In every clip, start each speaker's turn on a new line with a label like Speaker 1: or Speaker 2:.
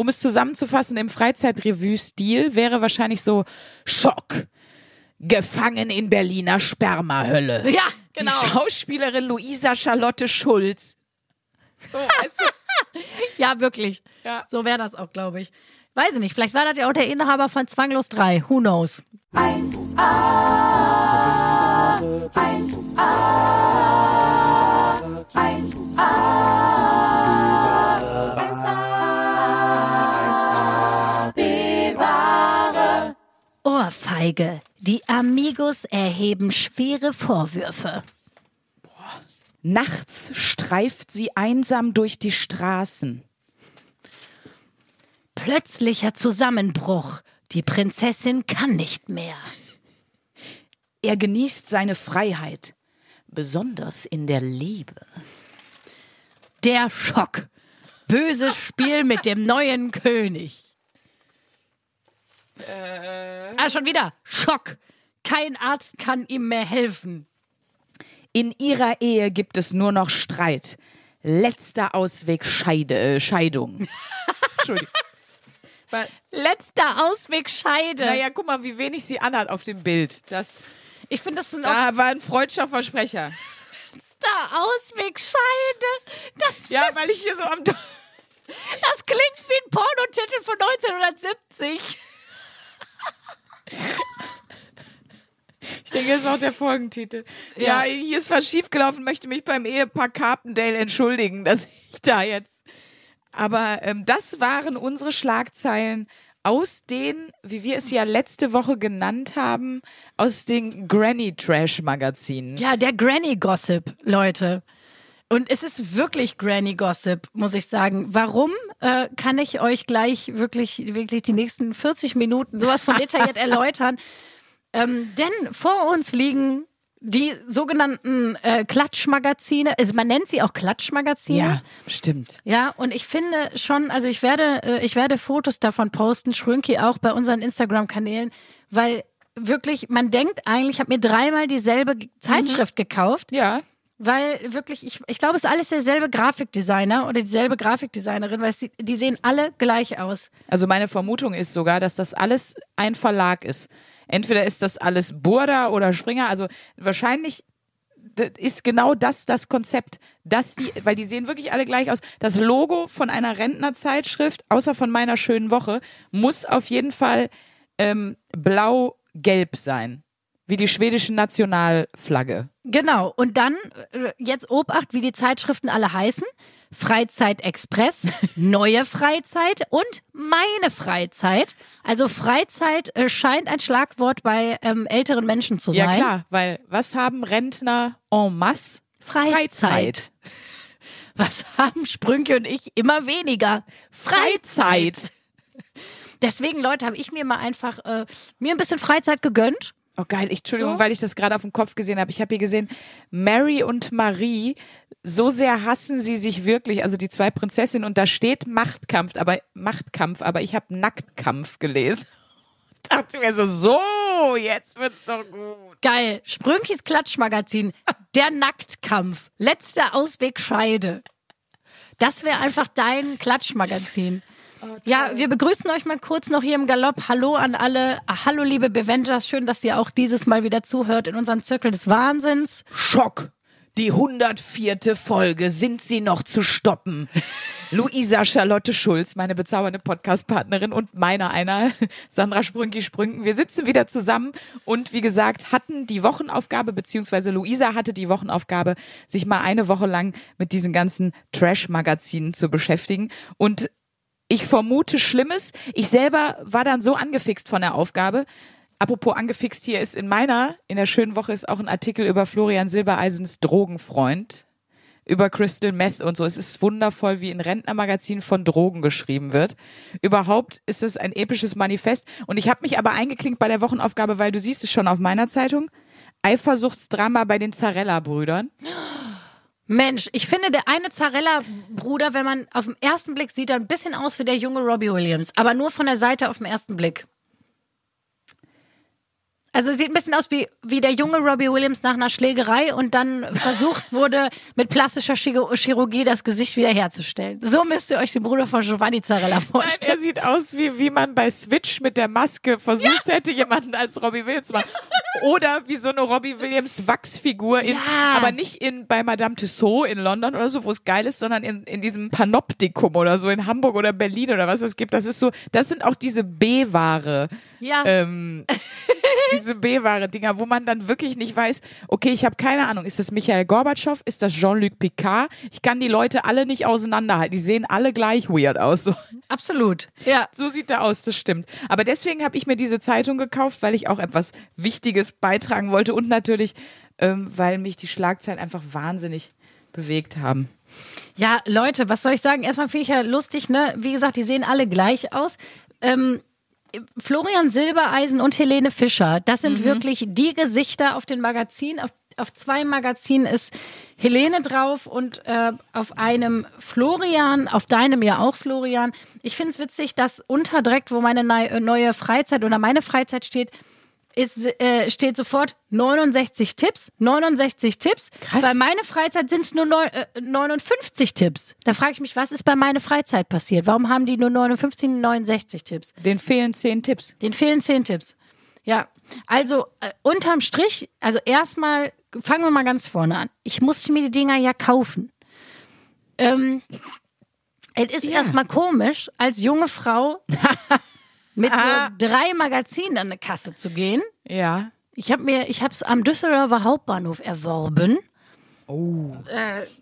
Speaker 1: um es zusammenzufassen im Freizeitrevue-Stil, wäre wahrscheinlich so Schock. Gefangen in Berliner Spermahölle.
Speaker 2: Ja, genau.
Speaker 1: Die Schauspielerin Luisa Charlotte Schulz. So, weißt du?
Speaker 2: Ja, wirklich.
Speaker 1: Ja.
Speaker 2: So wäre das auch, glaube ich. Weiß ich nicht. Vielleicht war das ja auch der Inhaber von Zwanglos 3. Who knows?
Speaker 3: 1a, 1a, 1a,
Speaker 2: Ohrfeige. Die Amigos erheben schwere Vorwürfe.
Speaker 1: Nachts streift sie einsam durch die Straßen.
Speaker 2: Plötzlicher Zusammenbruch. Die Prinzessin kann nicht mehr.
Speaker 1: Er genießt seine Freiheit, besonders in der Liebe.
Speaker 2: Der Schock. Böses Spiel mit dem neuen König. Ah, schon wieder. Schock. Kein Arzt kann ihm mehr helfen.
Speaker 1: In ihrer Ehe gibt es nur noch Streit. Letzter Ausweg Scheide, äh, Scheidung. Entschuldigung.
Speaker 2: Letzter Ausweg Scheide.
Speaker 1: Naja, guck mal, wie wenig sie anhat auf dem Bild. Das
Speaker 2: ich finde, das ein
Speaker 1: da war ein freudscher Versprecher.
Speaker 2: letzter Ausweg Scheide. Das,
Speaker 1: Ja,
Speaker 2: ist,
Speaker 1: weil ich hier so am.
Speaker 2: das klingt wie ein Pornotitel von 1970.
Speaker 1: Ich denke, das ist auch der Folgentitel. Ja, hier ist was schiefgelaufen, möchte mich beim Ehepaar Carpendale entschuldigen, dass ich da jetzt. Aber ähm, das waren unsere Schlagzeilen aus den, wie wir es ja letzte Woche genannt haben, aus den Granny Trash Magazinen.
Speaker 2: Ja, der Granny Gossip, Leute. Und es ist wirklich Granny Gossip, muss ich sagen. Warum äh, kann ich euch gleich wirklich, wirklich die nächsten 40 Minuten sowas von detailliert erläutern? Ähm, denn vor uns liegen die sogenannten äh, Klatschmagazine. Also man nennt sie auch Klatschmagazine.
Speaker 1: Ja, stimmt.
Speaker 2: Ja, und ich finde schon, also ich werde, äh, ich werde Fotos davon posten, Schrünki auch bei unseren Instagram-Kanälen, weil wirklich, man denkt eigentlich, ich habe mir dreimal dieselbe Zeitschrift gekauft,
Speaker 1: Ja.
Speaker 2: Weil wirklich, ich, ich glaube, es ist alles derselbe Grafikdesigner oder dieselbe Grafikdesignerin, weil sie, die sehen alle gleich aus.
Speaker 1: Also meine Vermutung ist sogar, dass das alles ein Verlag ist. Entweder ist das alles Burda oder Springer. Also wahrscheinlich ist genau das das Konzept, dass die, weil die sehen wirklich alle gleich aus. Das Logo von einer Rentnerzeitschrift, außer von meiner schönen Woche, muss auf jeden Fall ähm, blau-gelb sein, wie die schwedische Nationalflagge.
Speaker 2: Genau. Und dann äh, jetzt Obacht, wie die Zeitschriften alle heißen. Freizeit Express, neue Freizeit und meine Freizeit. Also Freizeit äh, scheint ein Schlagwort bei ähm, älteren Menschen zu sein.
Speaker 1: Ja klar, weil was haben Rentner en masse?
Speaker 2: Freizeit. Was haben Sprünke und ich immer weniger?
Speaker 1: Freizeit.
Speaker 2: Deswegen, Leute, habe ich mir mal einfach äh, mir ein bisschen Freizeit gegönnt.
Speaker 1: Oh geil, ich, Entschuldigung,
Speaker 2: So?
Speaker 1: weil ich das gerade auf dem Kopf gesehen habe. Ich habe hier gesehen, Mary und Marie, so sehr hassen sie sich wirklich, also die zwei Prinzessinnen, und da steht Machtkampf, aber Machtkampf, aber ich habe Nacktkampf gelesen. Dachte mir so, so, jetzt wird's doch gut.
Speaker 2: Geil. Sprünkis Klatschmagazin. Der Nacktkampf. Letzter Ausweg Scheide. Das wäre einfach dein Klatschmagazin. Ja, wir begrüßen euch mal kurz noch hier im Galopp. Hallo an alle. Ah, Hallo, liebe Bevengers. Schön, dass ihr auch dieses Mal wieder zuhört in unserem Zirkel des Wahnsinns.
Speaker 1: Schock. Die 104. Folge. Sind sie noch zu stoppen? Luisa Charlotte Schulz, meine bezaubernde Podcast-Partnerin und meiner einer, Sandra Sprünki-Sprünken. Wir sitzen wieder zusammen und wie gesagt, hatten die Wochenaufgabe, beziehungsweise Luisa hatte die Wochenaufgabe, sich mal eine Woche lang mit diesen ganzen Trash-Magazinen zu beschäftigen. Und ich vermute Schlimmes. Ich selber war dann so angefixt von der Aufgabe. Apropos angefixt, hier ist in meiner, in der schönen Woche ist auch ein Artikel über Florian Silbereisens Drogenfreund, über Crystal Meth und so. Es ist wundervoll, wie in Rentnermagazin von Drogen geschrieben wird. Überhaupt ist es ein episches Manifest. Und ich habe mich aber eingeklinkt bei der Wochenaufgabe, weil du siehst es schon auf meiner Zeitung. Eifersuchtsdrama bei den Zarella-Brüdern.
Speaker 2: Mensch, ich finde, der eine Zarella-Bruder, wenn man auf den ersten Blick sieht, er ein bisschen aus wie der junge Robbie Williams. Aber nur von der Seite auf den ersten Blick. Also sieht ein bisschen aus wie, wie der junge Robbie Williams nach einer Schlägerei und dann versucht wurde, mit plastischer Chirurgie das Gesicht wiederherzustellen. So müsst ihr euch den Bruder von Giovanni Zarella
Speaker 1: Nein,
Speaker 2: vorstellen.
Speaker 1: er sieht aus, wie, wie man bei Switch mit der Maske versucht hätte, jemanden als Robbie Williams zu machen. Oder wie so eine Robbie Williams Wachsfigur, in,
Speaker 2: Ja.
Speaker 1: aber nicht in bei Madame Tussauds in London oder so, wo es geil ist, sondern in, in diesem Panoptikum oder so in Hamburg oder Berlin oder was es gibt. Das ist so, das sind auch diese B-Ware.
Speaker 2: Ja.
Speaker 1: Ähm, diese B-Ware-Dinger, wo man dann wirklich nicht weiß, okay, ich habe keine Ahnung, ist das Michael Gorbatschow, ist das Jean-Luc Picard? Ich kann die Leute alle nicht auseinanderhalten. Die sehen alle gleich weird aus. So.
Speaker 2: Absolut. Ja.
Speaker 1: So sieht er aus, das stimmt. Aber deswegen habe ich mir diese Zeitung gekauft, weil ich auch etwas Wichtiges beitragen wollte und natürlich, ähm, weil mich die Schlagzeilen einfach wahnsinnig bewegt haben.
Speaker 2: Ja, Leute, was soll ich sagen? Erstmal finde ich ja lustig, ne? Wie gesagt, die sehen alle gleich aus. Ähm, Florian Silbereisen und Helene Fischer, das sind wirklich die Gesichter auf den Magazinen. Auf, auf zwei Magazinen ist Helene drauf und äh, auf einem Florian, auf deinem ja auch Florian. Ich finde es witzig, dass unter direkt, wo meine nei- neue Freizeit oder meine Freizeit steht, ist, äh, steht sofort 69 Tipps. 69 Tipps.
Speaker 1: Krass.
Speaker 2: Bei meiner Freizeit sind es nur neun, äh, 59 Tipps. Da frage ich mich, was ist bei meiner Freizeit passiert? Warum haben die nur 59 und 69 Tipps?
Speaker 1: Den fehlen zehn Tipps.
Speaker 2: Den fehlen 10 Tipps. Ja, also äh, unterm Strich, also erstmal, fangen wir mal ganz vorne an. Ich musste mir die Dinger ja kaufen. Ähm, es ist erstmal komisch, als junge Frau mit so drei Magazinen an eine Kasse zu gehen.
Speaker 1: Ja.
Speaker 2: Ich habe mir, ich habe es am Düsseldorfer Hauptbahnhof erworben.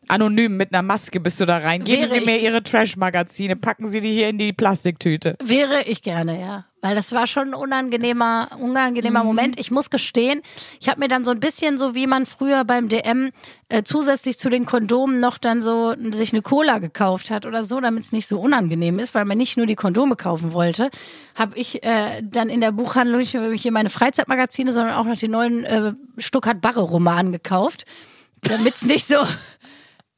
Speaker 1: Anonym mit einer Maske bist du da rein. Geben Sie mir
Speaker 2: ich-
Speaker 1: Ihre Trash-Magazine, packen Sie die hier in die Plastiktüte.
Speaker 2: Wäre ich gerne, ja. Weil das war schon ein unangenehmer, unangenehmer Moment. Ich muss gestehen, ich habe mir dann so ein bisschen so, wie man früher beim DM äh, zusätzlich zu den Kondomen noch dann so sich eine Cola gekauft hat oder so, damit es nicht so unangenehm ist, weil man nicht nur die Kondome kaufen wollte, habe ich äh, dann in der Buchhandlung nicht nur hier meine Freizeitmagazine, sondern auch noch den neuen äh, Stuttgart-Barre-Roman gekauft, damit es nicht so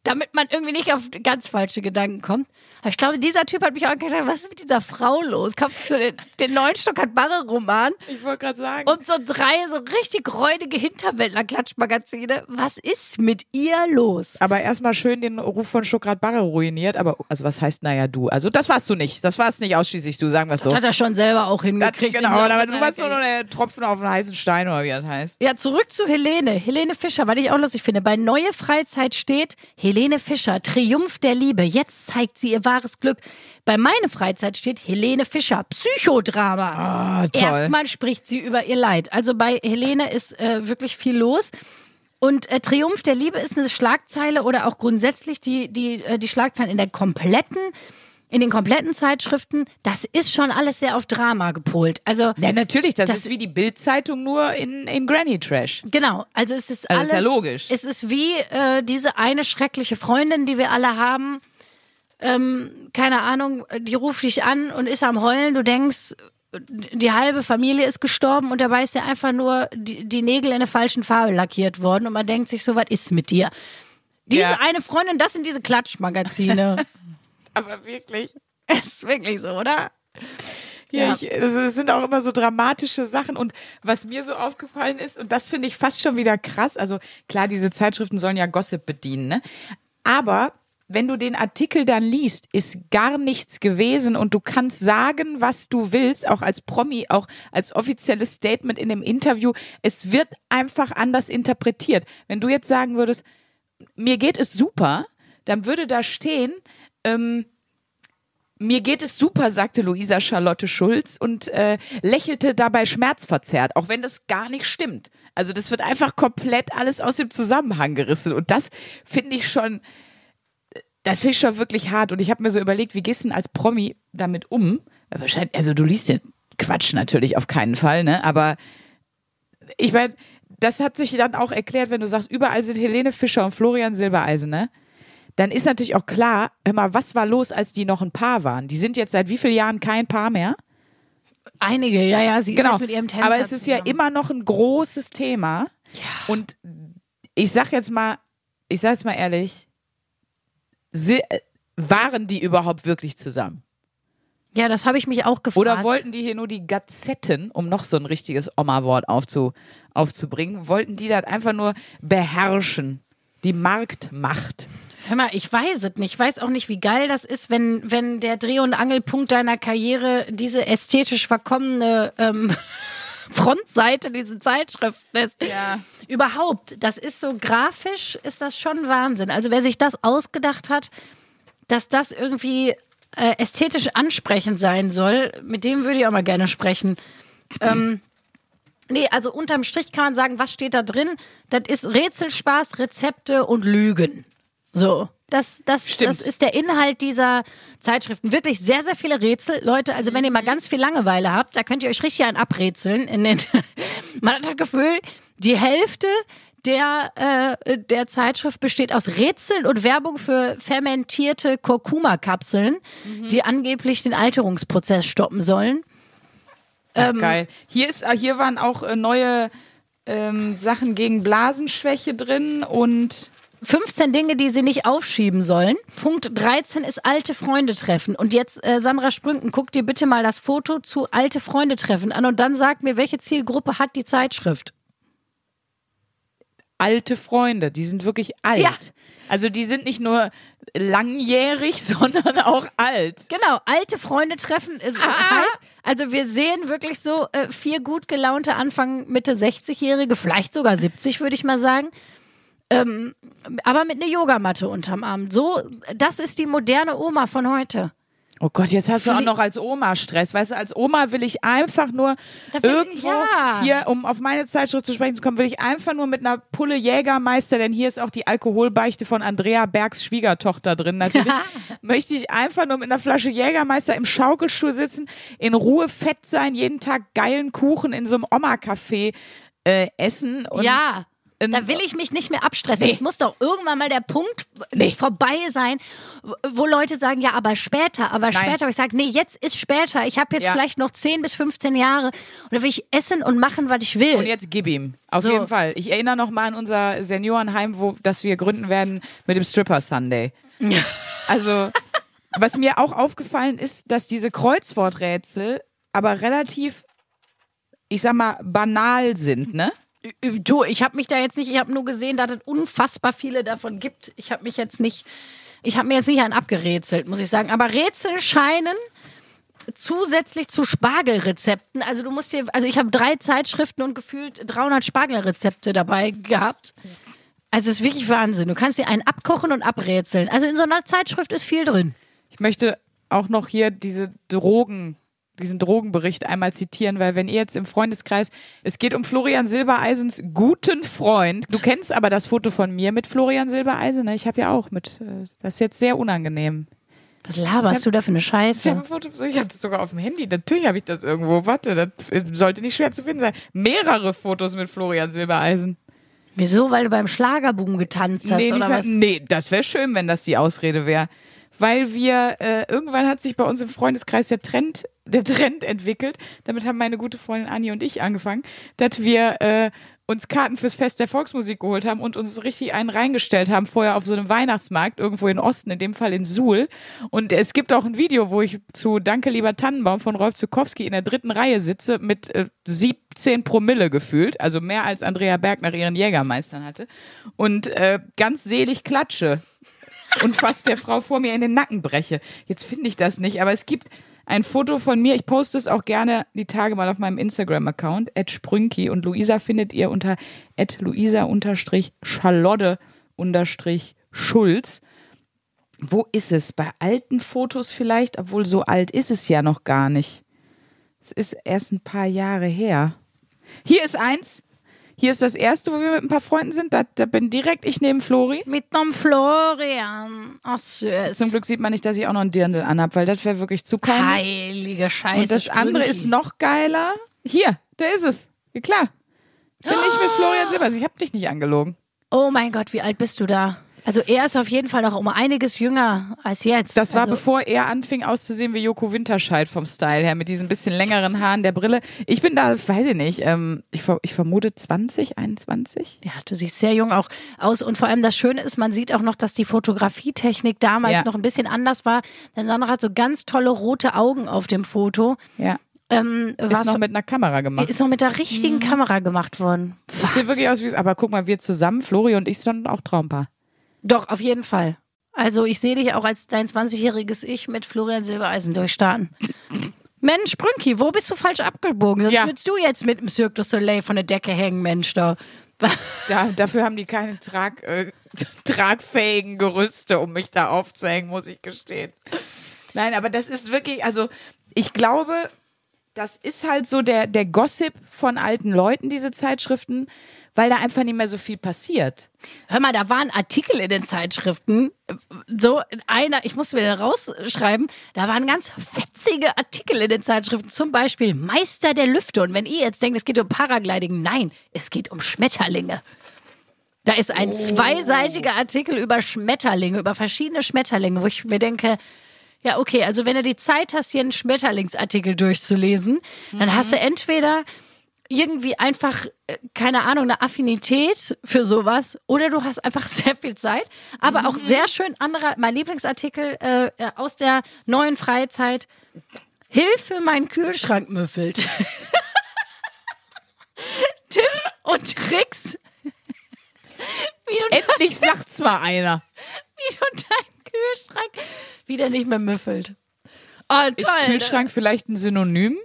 Speaker 2: damit man irgendwie nicht auf ganz falsche Gedanken kommt. Aber ich glaube, dieser Typ hat mich auch gedacht, was ist mit dieser Frau los? Kauft sich so den, den neuen Stuttgart-Barre-Roman
Speaker 1: Ich wollte gerade sagen.
Speaker 2: und so drei so richtig räudige Hinterwäldler-Klatschmagazine. Was ist mit ihr los?
Speaker 1: aber erstmal schön den Ruf von Stuttgart Barre ruiniert. Aber, also was heißt, naja, du? Also das warst du nicht. Das warst nicht ausschließlich du, sagen wir es so.
Speaker 2: Das hat er schon selber auch
Speaker 1: Das,
Speaker 2: hingekriegt.
Speaker 1: genau,
Speaker 2: in der-
Speaker 1: aber du warst so nur der Tropfen auf einen heißen Stein oder wie das heißt.
Speaker 2: Ja, zurück zu Helene. Helene Fischer, was ich auch lustig finde. Bei Neue Freizeit steht Helene Fischer, Triumph der Liebe. Jetzt zeigt sie ihr wahres Glück. Bei Meine Freizeit steht Helene Fischer, Psychodrama.
Speaker 1: Ah, toll.
Speaker 2: Erstmal spricht sie über ihr Leid. Also bei Helene ist äh, wirklich viel los. Und äh, Triumph der Liebe ist eine Schlagzeile oder auch grundsätzlich die, die, äh, die Schlagzeilen in der kompletten, in den kompletten Zeitschriften, das ist schon alles sehr auf Drama gepolt. Also
Speaker 1: Ja, natürlich, das,
Speaker 2: Das-
Speaker 1: ist wie die Bildzeitung nur in, in Granny Trash.
Speaker 2: Genau, also es ist
Speaker 1: Also ist ja logisch.
Speaker 2: Es ist wie äh, diese eine schreckliche Freundin, die wir alle haben. Ähm, keine Ahnung, die ruft dich an und ist am Heulen. Du denkst, die halbe Familie ist gestorben und dabei ist ja einfach nur die, die Nägel in der falschen Farbe lackiert worden und man denkt sich so, was ist mit dir? Diese
Speaker 1: Ja.
Speaker 2: eine Freundin, das sind diese Klatschmagazine.
Speaker 1: Aber wirklich.
Speaker 2: ist wirklich so, oder?
Speaker 1: Ja,
Speaker 2: Ja.
Speaker 1: Ich, also es sind auch immer so dramatische Sachen. Und was mir so aufgefallen ist, und das finde ich fast schon wieder krass, also klar, diese Zeitschriften sollen ja Gossip bedienen, ne? Aber wenn du den Artikel dann liest, ist gar nichts gewesen und du kannst sagen, was du willst, auch als Promi, auch als offizielles Statement in dem Interview. Es wird einfach anders interpretiert. Wenn du jetzt sagen würdest, mir geht es super, dann würde da stehen, ähm, mir geht es super, sagte Luisa Charlotte Schulz und äh, lächelte dabei schmerzverzerrt, auch wenn das gar nicht stimmt. Also das wird einfach komplett alles aus dem Zusammenhang gerissen und das finde ich schon, das finde ich schon wirklich hart und ich habe mir so überlegt, wie gehst du denn als Promi damit um? Wahrscheinlich, also du liest den Quatsch natürlich auf keinen Fall, ne? Aber ich meine, das hat sich dann auch erklärt, wenn du sagst, überall sind Helene Fischer und Florian Silbereisen, ne? Dann ist natürlich auch klar, mal, was war los, als die noch ein Paar waren? Die sind jetzt seit wie vielen Jahren kein Paar mehr?
Speaker 2: Einige, ja, ja, sie
Speaker 1: Genau.
Speaker 2: ist jetzt mit ihrem Tänzer
Speaker 1: Aber es ist ja
Speaker 2: zusammen.
Speaker 1: immer noch ein großes Thema. Und ich sag jetzt mal, ich sag jetzt mal ehrlich, sie, waren die überhaupt wirklich zusammen?
Speaker 2: Ja, das habe ich mich auch gefragt.
Speaker 1: Oder wollten die hier nur die Gazetten, um noch so ein richtiges Oma-Wort aufzu, aufzubringen, wollten die das einfach nur beherrschen? Die Marktmacht.
Speaker 2: Hör mal, ich weiß es nicht. Ich weiß auch nicht, wie geil das ist, wenn, wenn der Dreh- und Angelpunkt deiner Karriere diese ästhetisch verkommene ähm, Frontseite dieser Zeitschrift ist.
Speaker 1: Ja.
Speaker 2: Überhaupt, das ist so grafisch, ist das schon Wahnsinn. Also wer sich das ausgedacht hat, dass das irgendwie äh, ästhetisch ansprechend sein soll, mit dem würde ich auch mal gerne sprechen. Ähm, nee, also unterm Strich kann man sagen, was steht da drin? Das ist Rätselspaß, Rezepte und Lügen. So. Das, das,
Speaker 1: Stimmt.
Speaker 2: das ist der Inhalt dieser Zeitschriften. Wirklich sehr, sehr viele Rätsel. Leute, also wenn ihr mal ganz viel Langeweile habt, da könnt ihr euch richtig einen abrätseln. Man hat das Gefühl, die Hälfte der, äh, der Zeitschrift besteht aus Rätseln und Werbung für fermentierte Kurkuma-Kapseln, die angeblich den Alterungsprozess stoppen sollen.
Speaker 1: Ja,
Speaker 2: Ähm,
Speaker 1: geil. Hier, ist, äh, hier waren auch äh, neue ähm, Sachen gegen Blasenschwäche drin und
Speaker 2: 15 Dinge, die sie nicht aufschieben sollen. Punkt 13 ist alte Freunde treffen. Und jetzt, äh, Sandra Sprünken, guck dir bitte mal das Foto zu alte Freunde treffen an und dann sag mir, welche Zielgruppe hat die Zeitschrift?
Speaker 1: alte Freunde. Die sind wirklich alt.
Speaker 2: Ja.
Speaker 1: Also die sind nicht nur langjährig, sondern auch alt.
Speaker 2: Genau, alte Freunde treffen. Äh, heißt, also wir sehen wirklich so äh, vier gut gelaunte Anfang Mitte 60-Jährige, vielleicht sogar 70, würde ich mal sagen. Ähm, aber mit einer Yogamatte unterm Arm. So, das ist die moderne Oma von heute.
Speaker 1: Oh Gott, jetzt hast du auch noch als Oma Stress. Weißt du, als Oma will ich einfach nur
Speaker 2: Da will-
Speaker 1: irgendwo
Speaker 2: ja.
Speaker 1: hier, um auf meine Zeitschrift zu sprechen zu kommen, will ich einfach nur mit einer Pulle Jägermeister, denn hier ist auch die Alkoholbeichte von Andrea Bergs Schwiegertochter drin. Natürlich möchte ich einfach nur mit einer Flasche Jägermeister im Schaukelstuhl sitzen, in Ruhe fett sein, jeden Tag geilen Kuchen in so einem Oma-Café äh, essen. Und
Speaker 2: ja.
Speaker 1: Ähm,
Speaker 2: Da will ich mich nicht mehr abstressen.
Speaker 1: Nee.
Speaker 2: Es muss doch irgendwann mal der Punkt
Speaker 1: Nee.
Speaker 2: vorbei sein, wo Leute sagen, ja, aber später, aber später. Aber ich sage, nee, jetzt ist später. Ich habe jetzt
Speaker 1: Ja.
Speaker 2: vielleicht noch 10 bis 15 Jahre und da will ich essen und machen, was ich will.
Speaker 1: Und jetzt gib ihm. Auf
Speaker 2: So.
Speaker 1: jeden Fall. Ich erinnere noch mal an unser Seniorenheim, wo, das wir gründen werden mit dem Stripper Sunday. Also, was mir auch aufgefallen ist, dass diese Kreuzworträtsel aber relativ, ich sag mal, banal sind, ne?
Speaker 2: Du, ich habe mich da jetzt nicht, ich habe nur gesehen, dass es unfassbar viele davon gibt. Ich habe mich jetzt nicht, ich habe mir jetzt nicht einen abgerätselt, muss ich sagen. Aber Rätsel scheinen zusätzlich zu Spargelrezepten, also du musst dir, also ich habe drei Zeitschriften und gefühlt 300 Spargelrezepte dabei gehabt. Also es ist wirklich Wahnsinn. Du kannst dir einen abkochen und abrätseln. Also in so einer Zeitschrift ist viel drin.
Speaker 1: Ich möchte auch noch hier diese Drogen, diesen Drogenbericht einmal zitieren, weil wenn ihr jetzt im Freundeskreis, es geht um Florian Silbereisens guten Freund. Du kennst aber das Foto von mir mit Florian Silbereisen, ne? Ich habe ja auch mit, äh, das ist jetzt sehr unangenehm.
Speaker 2: Was laberst du da für eine
Speaker 1: Ich habe
Speaker 2: Scheiße?
Speaker 1: ein Foto, ich habe das sogar auf dem Handy. Natürlich habe ich das irgendwo. Warte, das sollte nicht schwer zu finden sein. Mehrere Fotos mit Florian Silbereisen.
Speaker 2: Wieso? Weil du beim Schlagerboom getanzt hast
Speaker 1: nee,
Speaker 2: oder was?
Speaker 1: nee, das wäre schön, wenn das die Ausrede wäre. Weil wir, äh, irgendwann hat sich bei uns im Freundeskreis der Trend, der Trend entwickelt. Damit haben meine gute Freundin Anni und ich angefangen, dass wir äh, uns Karten fürs Fest der Volksmusik geholt haben und uns richtig einen reingestellt haben, vorher auf so einem Weihnachtsmarkt, irgendwo in Osten, in dem Fall in Suhl. Und es gibt auch ein Video, wo ich zu Danke lieber Tannenbaum von Rolf Zukowski in der dritten Reihe sitze mit äh, 17 Promille gefühlt, also mehr als Andrea Berg nach ihren Jägermeistern hatte. Und äh, ganz selig klatsche und fast der Frau vor mir in den Nacken breche. Jetzt finde ich das nicht, aber es gibt ein Foto von mir. Ich poste es auch gerne die Tage mal auf meinem Instagram-Account, Sprünki. Und Luisa findet ihr unter Luisa-Charlotte-Schulz. Wo ist es? Bei alten Fotos vielleicht, obwohl so alt ist es ja noch gar nicht. Es ist erst ein paar Jahre her. Hier ist eins. Hier ist das erste, wo wir mit ein paar Freunden sind. Da, da bin direkt ich neben Flori.
Speaker 2: Mit dem Florian. Ach süß.
Speaker 1: Zum Glück sieht man nicht, dass ich auch noch ein Dirndl anhab, weil das wäre wirklich zu peinlich.
Speaker 2: Heilige Scheiße.
Speaker 1: Und das andere
Speaker 2: Sprünki.
Speaker 1: ist noch geiler. Hier, da ist es. Ja, klar. Bin ich mit Florian Silbers. Ich hab dich nicht angelogen.
Speaker 2: Oh mein Gott, wie alt bist du da? Also er ist auf jeden Fall noch um einiges jünger als jetzt.
Speaker 1: Das war
Speaker 2: also,
Speaker 1: bevor er anfing auszusehen wie Joko Winterscheid vom Style her, mit diesen bisschen längeren Haaren, der Brille. Ich bin da, weiß ich nicht, ähm, ich, ich vermute 20, 21.
Speaker 2: Ja, du siehst sehr jung auch aus. Und vor allem das Schöne ist, man sieht auch noch, dass die Fotografietechnik damals
Speaker 1: Ja.
Speaker 2: noch ein bisschen anders war. Denn Sandra hat so ganz tolle rote Augen auf dem Foto.
Speaker 1: Ja.
Speaker 2: Ähm,
Speaker 1: Ist noch mit einer Kamera gemacht.
Speaker 2: ist noch mit der richtigen Kamera gemacht worden.
Speaker 1: Ich sehe wirklich aus wie, aber guck mal, wir zusammen, Flori und ich sind auch Traumpaar.
Speaker 2: Doch, auf jeden Fall. Also ich sehe dich auch als dein 20-jähriges Ich mit Florian Silbereisen durchstarten. Mensch, Brünki, wo bist du falsch abgebogen? Sonst
Speaker 1: Ja.
Speaker 2: würdest du jetzt mit dem Cirque du Soleil von der Decke hängen, Mensch, da.
Speaker 1: Da, dafür haben die keine Trag, äh, tragfähigen Gerüste, um mich da aufzuhängen, muss ich gestehen. Nein, aber das ist wirklich, also ich glaube, das ist halt so der, der Gossip von alten Leuten, diese Zeitschriften, weil da einfach nicht mehr so viel passiert.
Speaker 2: Hör mal, da waren Artikel in den Zeitschriften. So einer, ich muss mir da rausschreiben, da waren ganz fetzige Artikel in den Zeitschriften. Zum Beispiel Meister der Lüfte. Und wenn ihr jetzt denkt, es geht um Paragliding, nein, es geht um Schmetterlinge. Da ist ein zweiseitiger Artikel über Schmetterlinge, über verschiedene Schmetterlinge, wo ich mir denke, ja, okay, also wenn du die Zeit hast, hier einen Schmetterlingsartikel durchzulesen, dann hast du entweder irgendwie einfach, äh, keine Ahnung, eine Affinität für sowas oder du hast einfach sehr viel Zeit. Aber auch sehr schön anderer, mein Lieblingsartikel äh, äh, aus der neuen Freizeit. Hilfe, mein Kühlschrank müffelt. Tipps und Tricks.
Speaker 1: Endlich sagt's mal einer.
Speaker 2: wie du deinen Kühlschrank wieder nicht mehr müffelt. Oh, toll.
Speaker 1: Ist Kühlschrank vielleicht ein Synonym?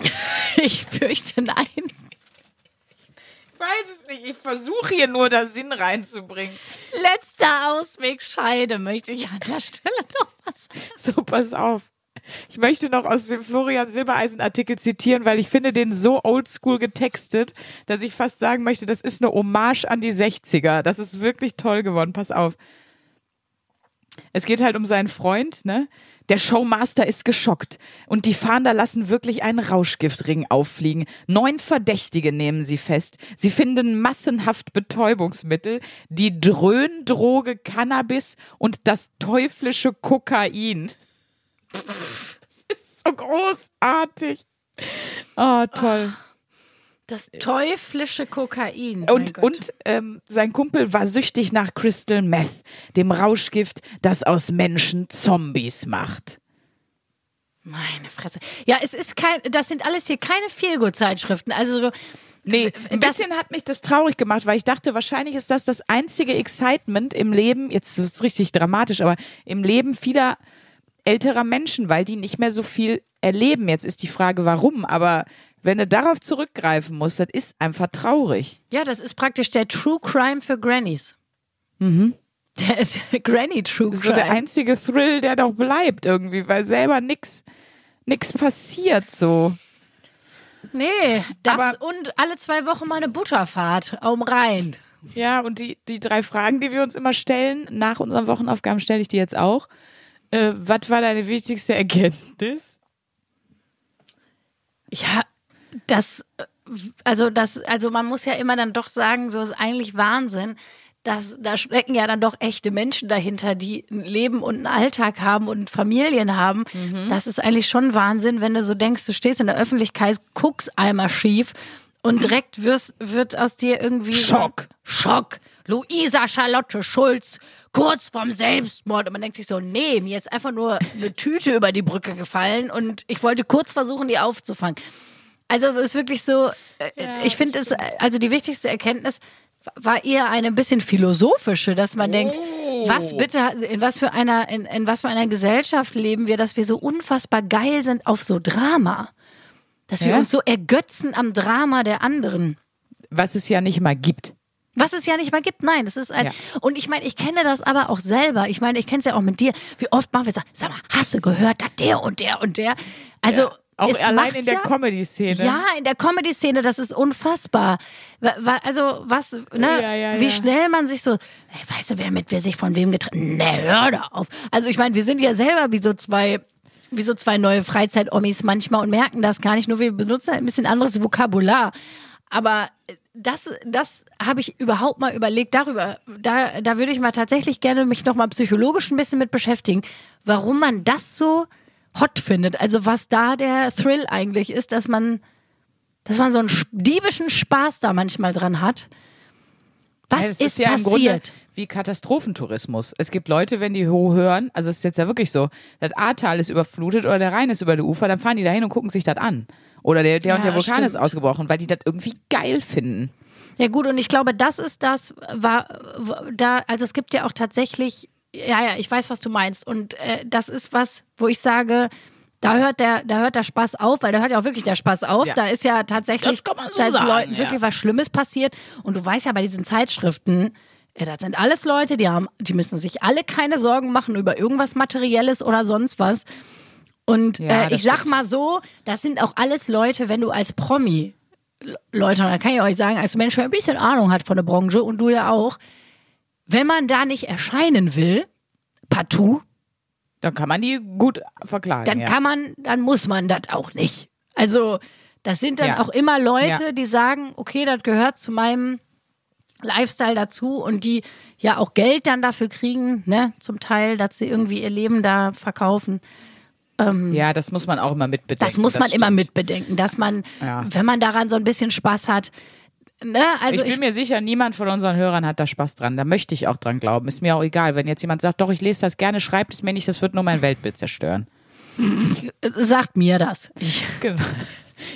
Speaker 2: Ich fürchte nein.
Speaker 1: Ich weiß es nicht. Ich versuche hier nur da Sinn reinzubringen.
Speaker 2: Letzter Ausweg Scheide, möchte ich an der Stelle noch was sagen.
Speaker 1: So, pass auf. Ich möchte noch aus dem Florian Silbereisen Artikel zitieren, weil ich finde den so oldschool getextet, dass ich fast sagen möchte, das ist eine Hommage an die 60er. Das ist wirklich toll geworden. Pass auf. Es geht halt um seinen Freund, ne? Der Showmaster ist geschockt und die Fahnder lassen wirklich einen Rauschgiftring auffliegen. Neun Verdächtige nehmen sie fest. Sie finden massenhaft Betäubungsmittel, die Dröhndroge Cannabis und das teuflische Kokain. Das ist so großartig. Oh, toll.
Speaker 2: Das teuflische Kokain.
Speaker 1: Und, und ähm, sein Kumpel war süchtig nach Crystal Meth, dem Rauschgift, das aus Menschen Zombies macht.
Speaker 2: Meine Fresse. Ja, es ist kein, das sind alles hier keine Feelgood-Zeitschriften. Also, so-
Speaker 1: Nee, ein
Speaker 2: Das-
Speaker 1: bisschen hat mich das traurig gemacht, weil ich dachte, wahrscheinlich ist das das einzige Excitement im Leben, jetzt ist es richtig dramatisch, aber im Leben vieler älterer Menschen, weil die nicht mehr so viel erleben. Jetzt ist die Frage, warum, aber wenn du darauf zurückgreifen musst, das ist einfach traurig.
Speaker 2: ja, das ist praktisch der True Crime für Grannies. Mhm. Der, der Granny True
Speaker 1: Das ist so der
Speaker 2: Crime.
Speaker 1: einzige Thrill, der doch bleibt irgendwie, weil selber nix, nix passiert so.
Speaker 2: nee, das
Speaker 1: Aber-
Speaker 2: und alle zwei Wochen mal eine Butterfahrt am Rhein.
Speaker 1: Ja, und die, die drei Fragen, die wir uns immer stellen, nach unseren Wochenaufgaben stelle ich dir jetzt auch. Äh, was war deine wichtigste Erkenntnis?
Speaker 2: Ja, das, also das, also man muss ja immer dann doch sagen, so ist eigentlich Wahnsinn. dass da stecken ja dann doch echte Menschen dahinter, die ein Leben und einen Alltag haben und Familien haben.
Speaker 1: Mhm.
Speaker 2: Das ist eigentlich schon Wahnsinn, wenn du so denkst, du stehst in der Öffentlichkeit, guckst einmal schief und direkt wirst, wird aus dir irgendwie so-
Speaker 1: Schock.
Speaker 2: Schock. Luisa Charlotte Schulz, kurz vorm Selbstmord. Und man denkt sich so, nee, mir ist einfach nur eine Tüte über die Brücke gefallen und ich wollte kurz versuchen, die aufzufangen. Also es ist wirklich so, äh, ich finde es, also die wichtigste Erkenntnis war eher eine bisschen philosophische, dass man denkt, was bitte, in was für einer, in, in was für einer Gesellschaft leben wir, dass wir so unfassbar geil sind auf so Drama. Dass wir
Speaker 1: Ja.
Speaker 2: uns so ergötzen am Drama der anderen.
Speaker 1: Was es ja nicht mal gibt.
Speaker 2: Was es ja nicht mal gibt, nein, das ist ein.
Speaker 1: Ja.
Speaker 2: Und ich meine, ich kenne das aber auch selber. Ich meine, ich kenne es ja auch mit dir. Wie oft machen wir so, sag mal, hast du gehört, dass der und der und der. Also
Speaker 1: Ja. Auch
Speaker 2: es
Speaker 1: allein in der
Speaker 2: ja,
Speaker 1: Comedy-Szene.
Speaker 2: Ja, in der Comedy-Szene, das ist unfassbar. Also, was, ne,
Speaker 1: Ja, ja,
Speaker 2: wie schnell man sich so, ey, weißt du, wer mit wer sich von wem getrennt? Ne, hör da auf. Also, ich meine, wir sind ja selber wie so zwei, wie so zwei neue Freizeit-Omis manchmal und merken das gar nicht, nur wir benutzen halt ein bisschen anderes Vokabular. Aber das, das habe ich überhaupt mal überlegt. Darüber, da, da würde ich mal tatsächlich gerne mich noch mal psychologisch ein bisschen mit beschäftigen, warum man das so hot findet. Also was da der Thrill eigentlich ist, dass man, dass man so einen diebischen Spaß da manchmal dran hat. Was
Speaker 1: Ja, es
Speaker 2: ist,
Speaker 1: ja im Grunde
Speaker 2: passiert?
Speaker 1: wie Katastrophentourismus. Es gibt Leute, wenn die ho hören, also es ist jetzt ja wirklich so, das Ahrtal ist überflutet oder der Rhein ist über die Ufer, dann fahren die da hin und gucken sich das an. Oder der, der und der
Speaker 2: Ja,
Speaker 1: Vulkan
Speaker 2: stimmt.
Speaker 1: ist ausgebrochen, weil die das irgendwie geil finden.
Speaker 2: Ja gut, und ich glaube, das ist das, war- da, also es gibt ja auch tatsächlich, ja, ja, ich weiß, was du meinst. Und äh, das ist was, wo ich sage, da hört der, da hört der Spaß auf, weil da hört ja auch wirklich der Spaß auf.
Speaker 1: Ja.
Speaker 2: Da ist ja tatsächlich,
Speaker 1: so
Speaker 2: da ist
Speaker 1: sagen,
Speaker 2: Leuten
Speaker 1: ja.
Speaker 2: wirklich was Schlimmes passiert. Und du weißt ja bei diesen Zeitschriften, ja, das sind alles Leute, die haben, die müssen sich alle keine Sorgen machen über irgendwas Materielles oder sonst was. Und
Speaker 1: Ja,
Speaker 2: äh, ich sag
Speaker 1: stimmt.
Speaker 2: mal so, das sind auch alles Leute, wenn du als Promi Leute, und da kann ich euch sagen, als Mensch, der ein bisschen Ahnung hat von der Branche und du ja auch, wenn man da nicht erscheinen will, partout,
Speaker 1: Dann kann man die gut verklagen.
Speaker 2: dann
Speaker 1: ja.
Speaker 2: kann man, dann muss man das auch nicht. Also, das sind dann
Speaker 1: Ja.
Speaker 2: auch immer Leute,
Speaker 1: Ja.
Speaker 2: die sagen, okay, das gehört zu meinem Lifestyle dazu und die ja auch Geld dann dafür kriegen, ne, zum Teil, dass sie irgendwie ihr Leben da verkaufen.
Speaker 1: ja, das muss man auch immer mitbedenken.
Speaker 2: Das muss man immer
Speaker 1: stimmt.
Speaker 2: mitbedenken, dass man, wenn man daran so ein bisschen Spaß hat, ne, also
Speaker 1: ich bin mir sicher, niemand von unseren Hörern hat da Spaß dran. Da möchte ich auch dran glauben. Ist mir auch egal. Wenn jetzt jemand sagt, doch, ich lese das gerne, schreibt es mir nicht, das wird nur mein Weltbild zerstören.
Speaker 2: sagt mir das. Ich,
Speaker 1: Genau.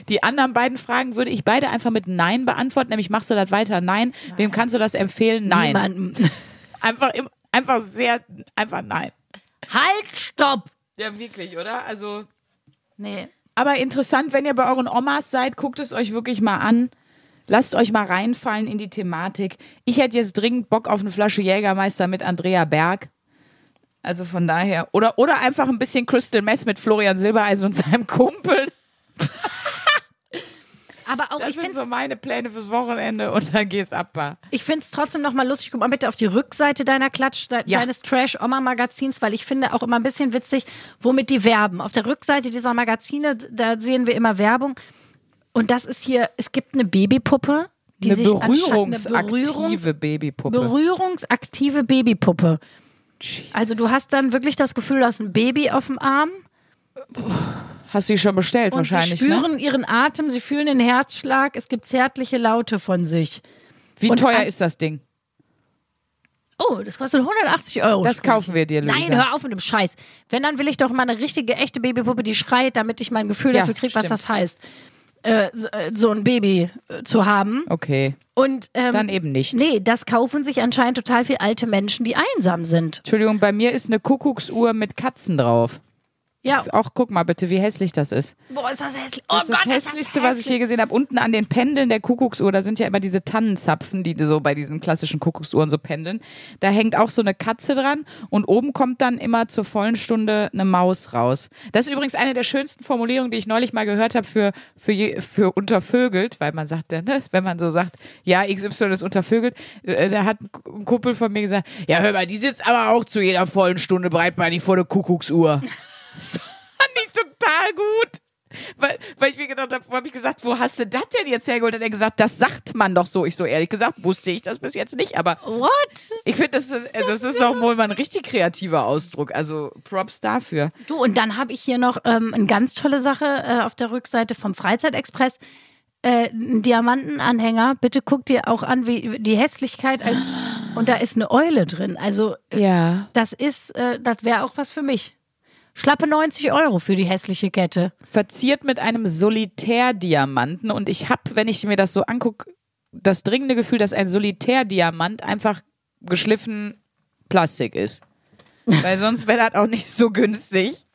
Speaker 1: Die anderen beiden Fragen würde ich beide einfach mit Nein beantworten, nämlich machst du das weiter? Nein. Wem kannst du das empfehlen? Nein.
Speaker 2: Niemandem.
Speaker 1: Einfach, einfach sehr, einfach nein.
Speaker 2: Halt, stopp!
Speaker 1: Ja, wirklich, oder? Also.
Speaker 2: Nee.
Speaker 1: Aber interessant, wenn ihr bei euren Omas seid, guckt es euch wirklich mal an. Lasst euch mal reinfallen in die Thematik. Ich hätte jetzt dringend Bock auf eine Flasche Jägermeister mit Andrea Berg. Also von daher. Oder, oder einfach ein bisschen Crystal Meth mit Florian Silbereisen und seinem Kumpel.
Speaker 2: Aber auch,
Speaker 1: Das sind so meine Pläne fürs Wochenende und dann geht's ab. Bar.
Speaker 2: ich find's trotzdem nochmal lustig. Guck mal bitte auf die Rückseite deiner Klatsch, de
Speaker 1: Ja.
Speaker 2: deines Trash-Oma-Magazins, weil ich finde auch immer ein bisschen witzig, womit die werben. Auf der Rückseite dieser Magazine, da sehen wir immer Werbung. Und das ist hier, es gibt eine Babypuppe, die
Speaker 1: Eine
Speaker 2: sich
Speaker 1: berührungsaktive
Speaker 2: eine Berührungs
Speaker 1: Babypuppe.
Speaker 2: berührungsaktive Babypuppe. Also du hast dann wirklich das Gefühl, du hast ein Baby auf dem Arm
Speaker 1: Hast du die schon bestellt
Speaker 2: und sie
Speaker 1: wahrscheinlich, ne?
Speaker 2: spüren ihren Atem, sie fühlen den Herzschlag, es gibt zärtliche Laute von sich.
Speaker 1: Wie
Speaker 2: und
Speaker 1: teuer ist das Ding?
Speaker 2: Oh, das kostet 180 Euro.
Speaker 1: Das kaufen wir dir, Luisa.
Speaker 2: Nein, hör auf mit dem Scheiß. Wenn, dann will ich doch mal eine richtige, echte Babypuppe, die schreit, damit ich mein Gefühl
Speaker 1: Ja,
Speaker 2: dafür kriege, was das heißt, äh, so, äh, so ein Baby äh, zu haben.
Speaker 1: Okay.
Speaker 2: Und ähm,
Speaker 1: Dann eben nicht.
Speaker 2: Nee, das kaufen sich anscheinend total viele alte Menschen, die einsam sind.
Speaker 1: Entschuldigung, bei mir ist eine Kuckucksuhr mit Katzen drauf.
Speaker 2: Ja.
Speaker 1: Das ist auch, guck mal bitte, wie hässlich das ist.
Speaker 2: Boah, ist das hässlich. Oh
Speaker 1: Das ist das
Speaker 2: Gott,
Speaker 1: hässlichste, was ich je gesehen habe. Unten an den Pendeln der Kuckucksuhr, da sind ja immer diese Tannenzapfen, die so bei diesen klassischen Kuckucksuhren so pendeln. Da hängt auch so eine Katze dran und oben kommt dann immer zur vollen Stunde eine Maus raus. Das ist übrigens eine der schönsten Formulierungen, die ich neulich mal gehört habe für, für, je, für untervögelt, weil man sagt, ne, wenn man so sagt, ja, XY ist untervögelt, äh, da hat ein Kumpel von mir gesagt, ja, hör mal, die sitzt aber auch zu jeder vollen Stunde breitbeinig vor der Kuckucksuhr. fand ich total gut. Weil, weil ich mir gedacht habe, habe ich gesagt, wo hast du das denn jetzt hergeholt? Hat er gesagt, das sagt man doch so. Ich so ehrlich gesagt, wusste ich das bis jetzt nicht, aber
Speaker 2: What?
Speaker 1: ich finde, das, ist- also das ist doch wohl mal ein richtig kreativer Ausdruck. Also Props dafür.
Speaker 2: Du, und dann habe ich hier noch ähm, eine ganz tolle Sache äh, auf der Rückseite vom Freizeitexpress. Äh, ein Diamantenanhänger. Bitte guck dir auch an, wie die Hässlichkeit als. Und da ist eine Eule drin. Also,
Speaker 1: Ja.
Speaker 2: das ist, äh, das wäre auch was für mich. Schlappe 90 Euro für die hässliche Kette.
Speaker 1: Verziert mit einem Solitärdiamanten und ich habe, wenn ich mir das so angucke, das dringende Gefühl, dass ein Solitärdiamant einfach geschliffen Plastik ist. Weil sonst wäre das auch nicht so günstig.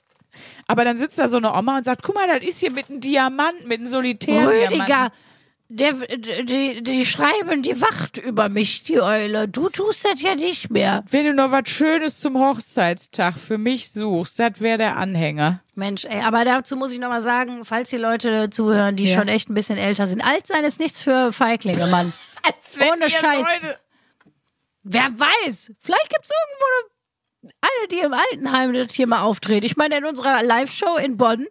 Speaker 1: Aber dann sitzt da so eine Oma und sagt, guck mal, das ist hier mit einem Diamant, mit einem Solitärdiamanten.
Speaker 2: Rüdiger, der, die, die schreiben, die wacht über mich, die Eule. Du tust das ja nicht mehr.
Speaker 1: Wenn du noch was Schönes zum Hochzeitstag für mich suchst, das wäre der Anhänger.
Speaker 2: Mensch, ey, aber dazu muss ich nochmal sagen, falls die Leute zuhören, die
Speaker 1: Ja.
Speaker 2: schon echt ein bisschen älter sind. Alt sein ist nichts für Feiglinge, Mann. Ohne Scheiß. Wer weiß, vielleicht gibt's irgendwo eine, eine, die im Altenheim das hier mal auftritt. Ich meine, in unserer Live-Show in Bonn,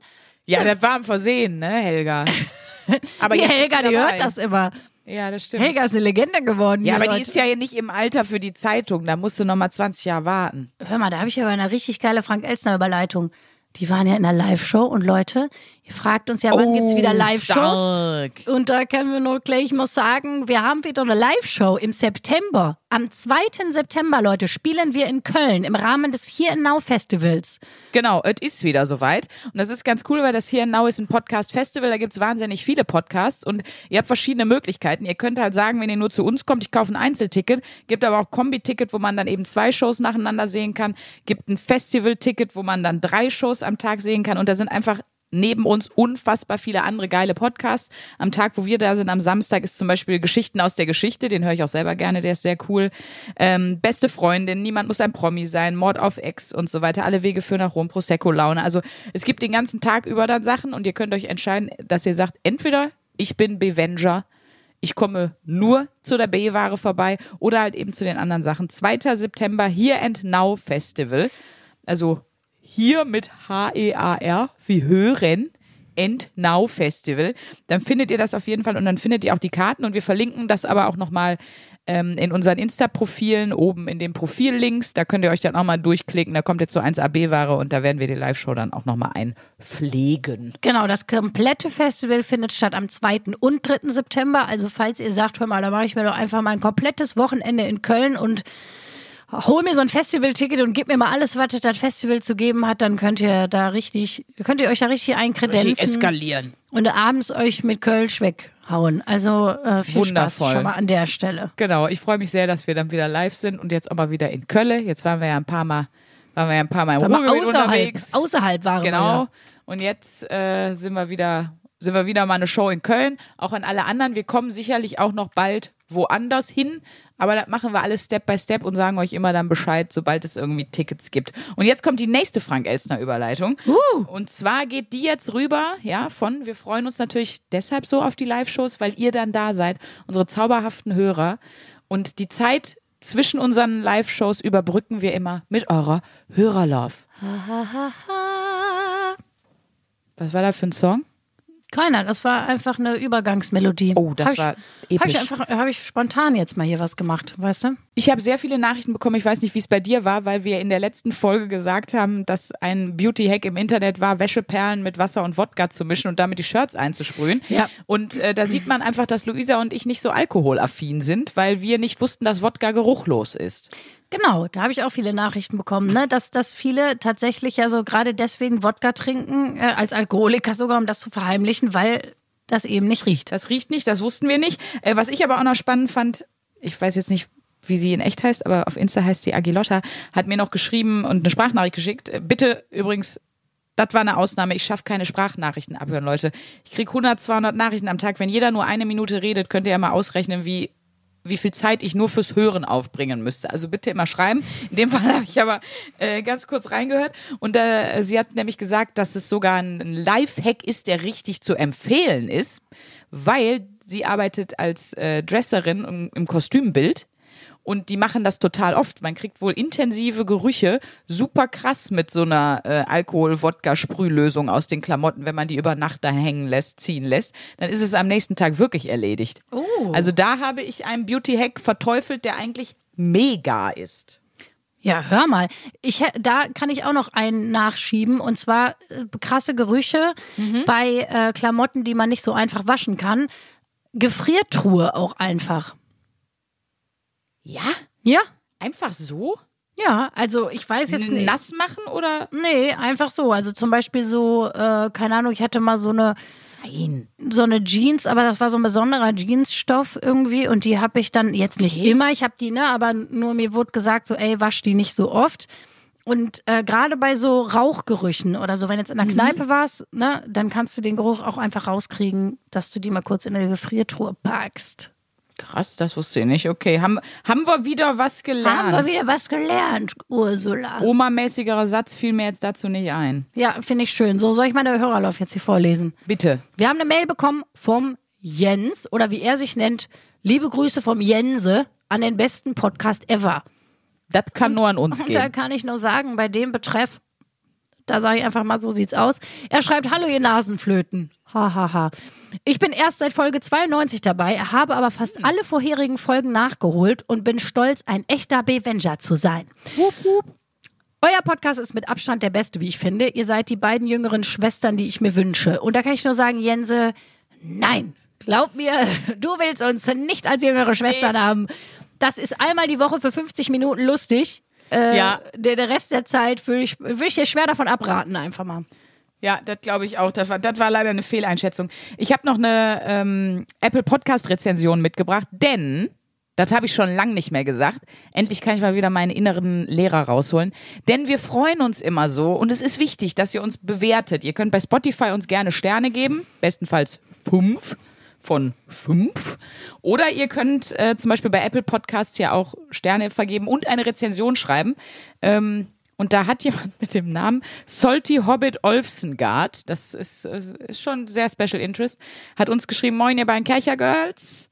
Speaker 1: Ja, das war im Versehen, ne, Helga? Aber
Speaker 2: die Helga, die hört das immer.
Speaker 1: Ja, das stimmt.
Speaker 2: Helga ist eine Legende geworden.
Speaker 1: ja, aber die
Speaker 2: Leute.
Speaker 1: ist ja nicht im Alter für die Zeitung. Da musst du noch mal 20 Jahre warten.
Speaker 2: Hör mal, da habe ich aber eine richtig geile Frank-Elstner-Überleitung. Die waren ja in der Live-Show und Leute, ihr fragt uns ja, wann gibt's wieder Live-Shows? Und da können wir nur gleich mal sagen, wir haben wieder eine Live-Show im September. Am 2. September, Leute, spielen wir in Köln im Rahmen des Here and Now Festivals.
Speaker 1: Genau, es ist wieder soweit. Und das ist ganz cool, weil das hier in Now ist ein Podcast-Festival. Da gibt's wahnsinnig viele Podcasts und ihr habt verschiedene Möglichkeiten. Ihr könnt halt sagen, wenn ihr nur zu uns kommt, ich kaufe ein Einzelticket. Gibt aber auch Kombi-Ticket, wo man dann eben zwei Shows nacheinander sehen kann. Gibt ein Festival-Ticket, wo man dann drei Shows am Tag sehen kann. Und da sind einfach neben uns unfassbar viele andere geile Podcasts. Am Tag, wo wir da sind, am Samstag ist zum Beispiel Geschichten aus der Geschichte, den höre ich auch selber gerne, der ist sehr cool. Ähm, Beste Freundin, niemand muss ein Promi sein, Mord auf Ex und so weiter. Alle Wege führen nach Rom, Prosecco-Laune. Also es gibt den ganzen Tag über dann Sachen und ihr könnt euch entscheiden, dass ihr sagt, entweder ich bin Bevenger, ich komme nur zu der B-Ware vorbei oder halt eben zu den anderen Sachen. 2. September Here and Now Festival. Also hier mit H-E-A-R, wie hören. End Now Festival. Dann findet ihr das auf jeden Fall und dann findet ihr auch die Karten und wir verlinken das aber auch nochmal ähm, in unseren Insta-Profilen oben in den Profillinks. Da könnt ihr euch dann auch mal durchklicken. Da kommt ihr zu 1AB-Ware und da werden wir die Live-Show dann auch nochmal einpflegen.
Speaker 2: Genau, das komplette Festival findet statt am 2. und 3. September. Also falls ihr sagt, hör mal, da mache ich mir doch einfach mal ein komplettes Wochenende in Köln und hol mir so ein Festivalticket und gib mir mal alles, was das Festival zu geben hat, dann könnt ihr da richtig, könnt ihr euch da richtig einkredenzen
Speaker 1: eskalieren.
Speaker 2: und abends euch mit Kölsch weghauen. Also äh, viel
Speaker 1: Wundervoll.
Speaker 2: Spaß schon mal an der Stelle.
Speaker 1: Genau, ich freue mich sehr, dass wir dann wieder live sind und jetzt auch mal wieder in Köln. Jetzt waren wir ja ein paar Mal, waren wir ja ein paar Mal im Ruhrgebiet
Speaker 2: außerhalb,
Speaker 1: unterwegs.
Speaker 2: außerhalb waren wir
Speaker 1: Genau.
Speaker 2: ja.
Speaker 1: Und jetzt äh, sind wir wieder, sind wir wieder mal eine Show in Köln. Auch an alle anderen. Wir kommen sicherlich auch noch bald woanders hin. Aber das machen wir alles Step by Step und sagen euch immer dann Bescheid, sobald es irgendwie Tickets gibt. Und jetzt kommt die nächste Frank Elstner Überleitung. Und zwar geht die jetzt rüber, ja, von, wir freuen uns natürlich deshalb so auf die Live-Shows, weil ihr dann da seid, unsere zauberhaften Hörer. Und die Zeit zwischen unseren Live-Shows überbrücken wir immer mit eurer Hörerlove. Was war da für ein Song?
Speaker 2: Keiner, das war einfach eine Übergangsmelodie.
Speaker 1: Oh, das
Speaker 2: hab ich,
Speaker 1: war
Speaker 2: Habe ich
Speaker 1: episch.
Speaker 2: einfach, habe ich spontan jetzt mal hier was gemacht, weißt du?
Speaker 1: Ich habe sehr viele Nachrichten bekommen. Ich weiß nicht, wie es bei dir war, weil wir in der letzten Folge gesagt haben, dass ein Beauty-Hack im Internet war, Wäscheperlen mit Wasser und Wodka zu mischen und damit die Shirts einzusprühen.
Speaker 2: Ja.
Speaker 1: Und äh, da sieht man einfach, dass Luisa und ich nicht so alkoholaffin sind, weil wir nicht wussten, dass Wodka geruchlos ist.
Speaker 2: Genau, da habe ich auch viele Nachrichten bekommen, ne? dass, dass viele tatsächlich ja so gerade deswegen Wodka trinken, äh, als Alkoholiker sogar, um das zu verheimlichen, weil das eben nicht riecht.
Speaker 1: Das riecht nicht, das wussten wir nicht. Äh, was ich aber auch noch spannend fand, ich weiß jetzt nicht, wie sie in echt heißt, aber auf Insta heißt sie Agilotta, hat mir noch geschrieben und eine Sprachnachricht geschickt. Äh, Bitte übrigens, das war eine Ausnahme, ich schaffe keine Sprachnachrichten abhören, Leute. Ich krieg 100, 200 Nachrichten am Tag. Wenn jeder nur eine Minute redet, könnt ihr ja mal ausrechnen, wie wie viel Zeit ich nur fürs Hören aufbringen müsste. Also bitte immer schreiben. In dem Fall habe ich aber äh, ganz kurz reingehört und äh, sie hat nämlich gesagt, dass es sogar ein Lifehack ist, der richtig zu empfehlen ist, weil sie arbeitet als äh, Dresserin im Kostümbild und die machen das total oft. Man kriegt wohl intensive Gerüche, super krass mit so einer äh, Alkohol-Wodka-Sprühlösung aus den Klamotten, wenn man die über Nacht da hängen lässt, ziehen lässt. Dann ist es am nächsten Tag wirklich erledigt.
Speaker 2: Oh.
Speaker 1: Also da habe ich einen Beauty-Hack verteufelt, der eigentlich mega ist.
Speaker 2: Ja, hör mal. Ich, da kann ich auch noch einen nachschieben und zwar äh, krasse Gerüche bei äh, Klamotten, die man nicht so einfach waschen kann. Gefriertruhe auch einfach.
Speaker 1: Ja?
Speaker 2: Ja,
Speaker 1: Einfach so?
Speaker 2: ja, also ich weiß jetzt nicht.
Speaker 1: Nass machen oder?
Speaker 2: Nee, einfach so. Also zum Beispiel so, äh, keine Ahnung, ich hatte mal so eine,
Speaker 1: Nein.
Speaker 2: so eine Jeans, aber das war so ein besonderer Jeansstoff irgendwie und die habe ich dann jetzt nicht immer, ich habe die, ne, aber nur mir wurde gesagt, so, ey, wasch die nicht so oft. Und äh, gerade bei so Rauchgerüchen oder so, wenn jetzt in der Kneipe warst, ne, dann kannst du den Geruch auch einfach rauskriegen, dass du die mal kurz in der Gefriertruhe packst.
Speaker 1: Krass, das wusste ich nicht. Okay, haben, haben wir wieder was gelernt?
Speaker 2: Haben wir wieder was gelernt, Ursula.
Speaker 1: Oma-mäßigerer Satz fiel mir jetzt dazu nicht ein.
Speaker 2: Ja, finde ich schön. So, soll ich meine Hörerlauf jetzt hier vorlesen?
Speaker 1: Bitte.
Speaker 2: Wir haben eine Mail bekommen vom Jens oder wie er sich nennt. Liebe Grüße vom Jense an den besten Podcast ever.
Speaker 1: Das kann nur an uns
Speaker 2: Und da
Speaker 1: gehen.
Speaker 2: kann ich nur sagen, bei dem Betreff, da sage ich einfach mal, so sieht's aus. Er schreibt, hallo ihr Nasenflöten. Ha, ha, ha. Ich bin erst seit Folge 92 dabei, habe aber fast alle vorherigen Folgen nachgeholt und bin stolz, ein echter Bevenger zu sein. Euer Podcast ist mit Abstand der beste, wie ich finde. Ihr seid die beiden jüngeren Schwestern, die ich mir wünsche. Und da kann ich nur sagen, Jense, nein. Glaub mir, du willst uns nicht als jüngere Schwestern haben. Das ist einmal die Woche für 50 Minuten lustig. Äh,
Speaker 1: Ja.
Speaker 2: der, der Rest der Zeit würde ich, würde ich dir schwer davon abraten, einfach mal.
Speaker 1: Ja, das glaube ich auch. Das war, das war leider eine Fehleinschätzung. Ich habe noch eine ähm, Apple Podcast Rezension mitgebracht, denn das habe ich schon lang nicht mehr gesagt. Endlich kann ich mal wieder meinen inneren Lehrer rausholen. Denn wir freuen uns immer so und es ist wichtig, dass ihr uns bewertet. Ihr könnt bei Spotify uns gerne Sterne geben, bestenfalls fünf von fünf. Oder ihr könnt äh, zum Beispiel bei Apple Podcasts ja auch Sterne vergeben und eine Rezension schreiben. Ähm, und da hat jemand mit dem Namen Salty Hobbit Olfsengard, das ist, äh, ist schon sehr Special Interest, hat uns geschrieben, moin ihr beiden Kercher Girls.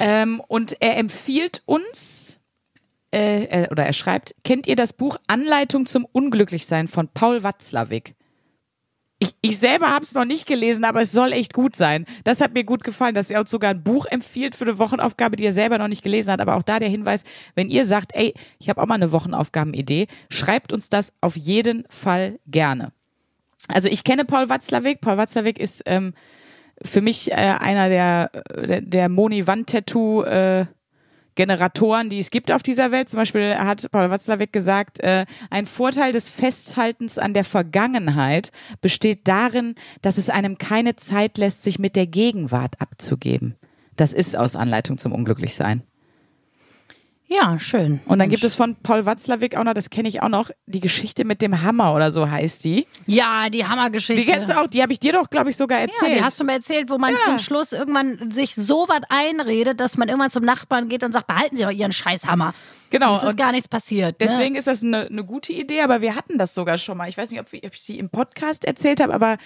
Speaker 1: Ähm, und er empfiehlt uns, äh, äh, oder er schreibt, kennt ihr das Buch Anleitung zum Unglücklichsein von Paul Watzlawick? Ich, ich selber habe es noch nicht gelesen, aber es soll echt gut sein. Das hat mir gut gefallen, dass er uns sogar ein Buch empfiehlt für eine Wochenaufgabe, die er selber noch nicht gelesen hat. Aber auch da der Hinweis, wenn ihr sagt, ey, ich habe auch mal eine Wochenaufgabenidee, schreibt uns das auf jeden Fall gerne. Also ich kenne Paul Watzlawick. Paul Watzlawick ist ähm, für mich äh, einer der, der, der Moni-Wand-Tattoo- äh, Generatoren, die es gibt auf dieser Welt. Zum Beispiel hat Paul Watzlawick gesagt, äh, ein Vorteil des Festhaltens an der Vergangenheit besteht darin, dass es einem keine Zeit lässt, sich mit der Gegenwart abzugeben. Das ist aus Anleitung zum Unglücklichsein.
Speaker 2: Ja, schön.
Speaker 1: Und dann gibt es von Paul Watzlawick auch noch, das kenne ich auch noch, die Geschichte mit dem Hammer oder so heißt die.
Speaker 2: Ja, die Hammergeschichte.
Speaker 1: Die kennst du auch, die habe ich dir doch, glaube ich, sogar
Speaker 2: Ja,
Speaker 1: erzählt.
Speaker 2: die hast du mir erzählt, wo man
Speaker 1: Ja.
Speaker 2: zum Schluss irgendwann sich so was einredet, dass man irgendwann zum Nachbarn geht und sagt, behalten Sie doch Ihren Scheißhammer.
Speaker 1: Genau,
Speaker 2: Es ist gar nichts passiert.
Speaker 1: Deswegen
Speaker 2: ne?
Speaker 1: ist das eine, eine gute Idee, aber wir hatten das sogar schon mal. Ich weiß nicht, ob ich sie im Podcast erzählt habe, aber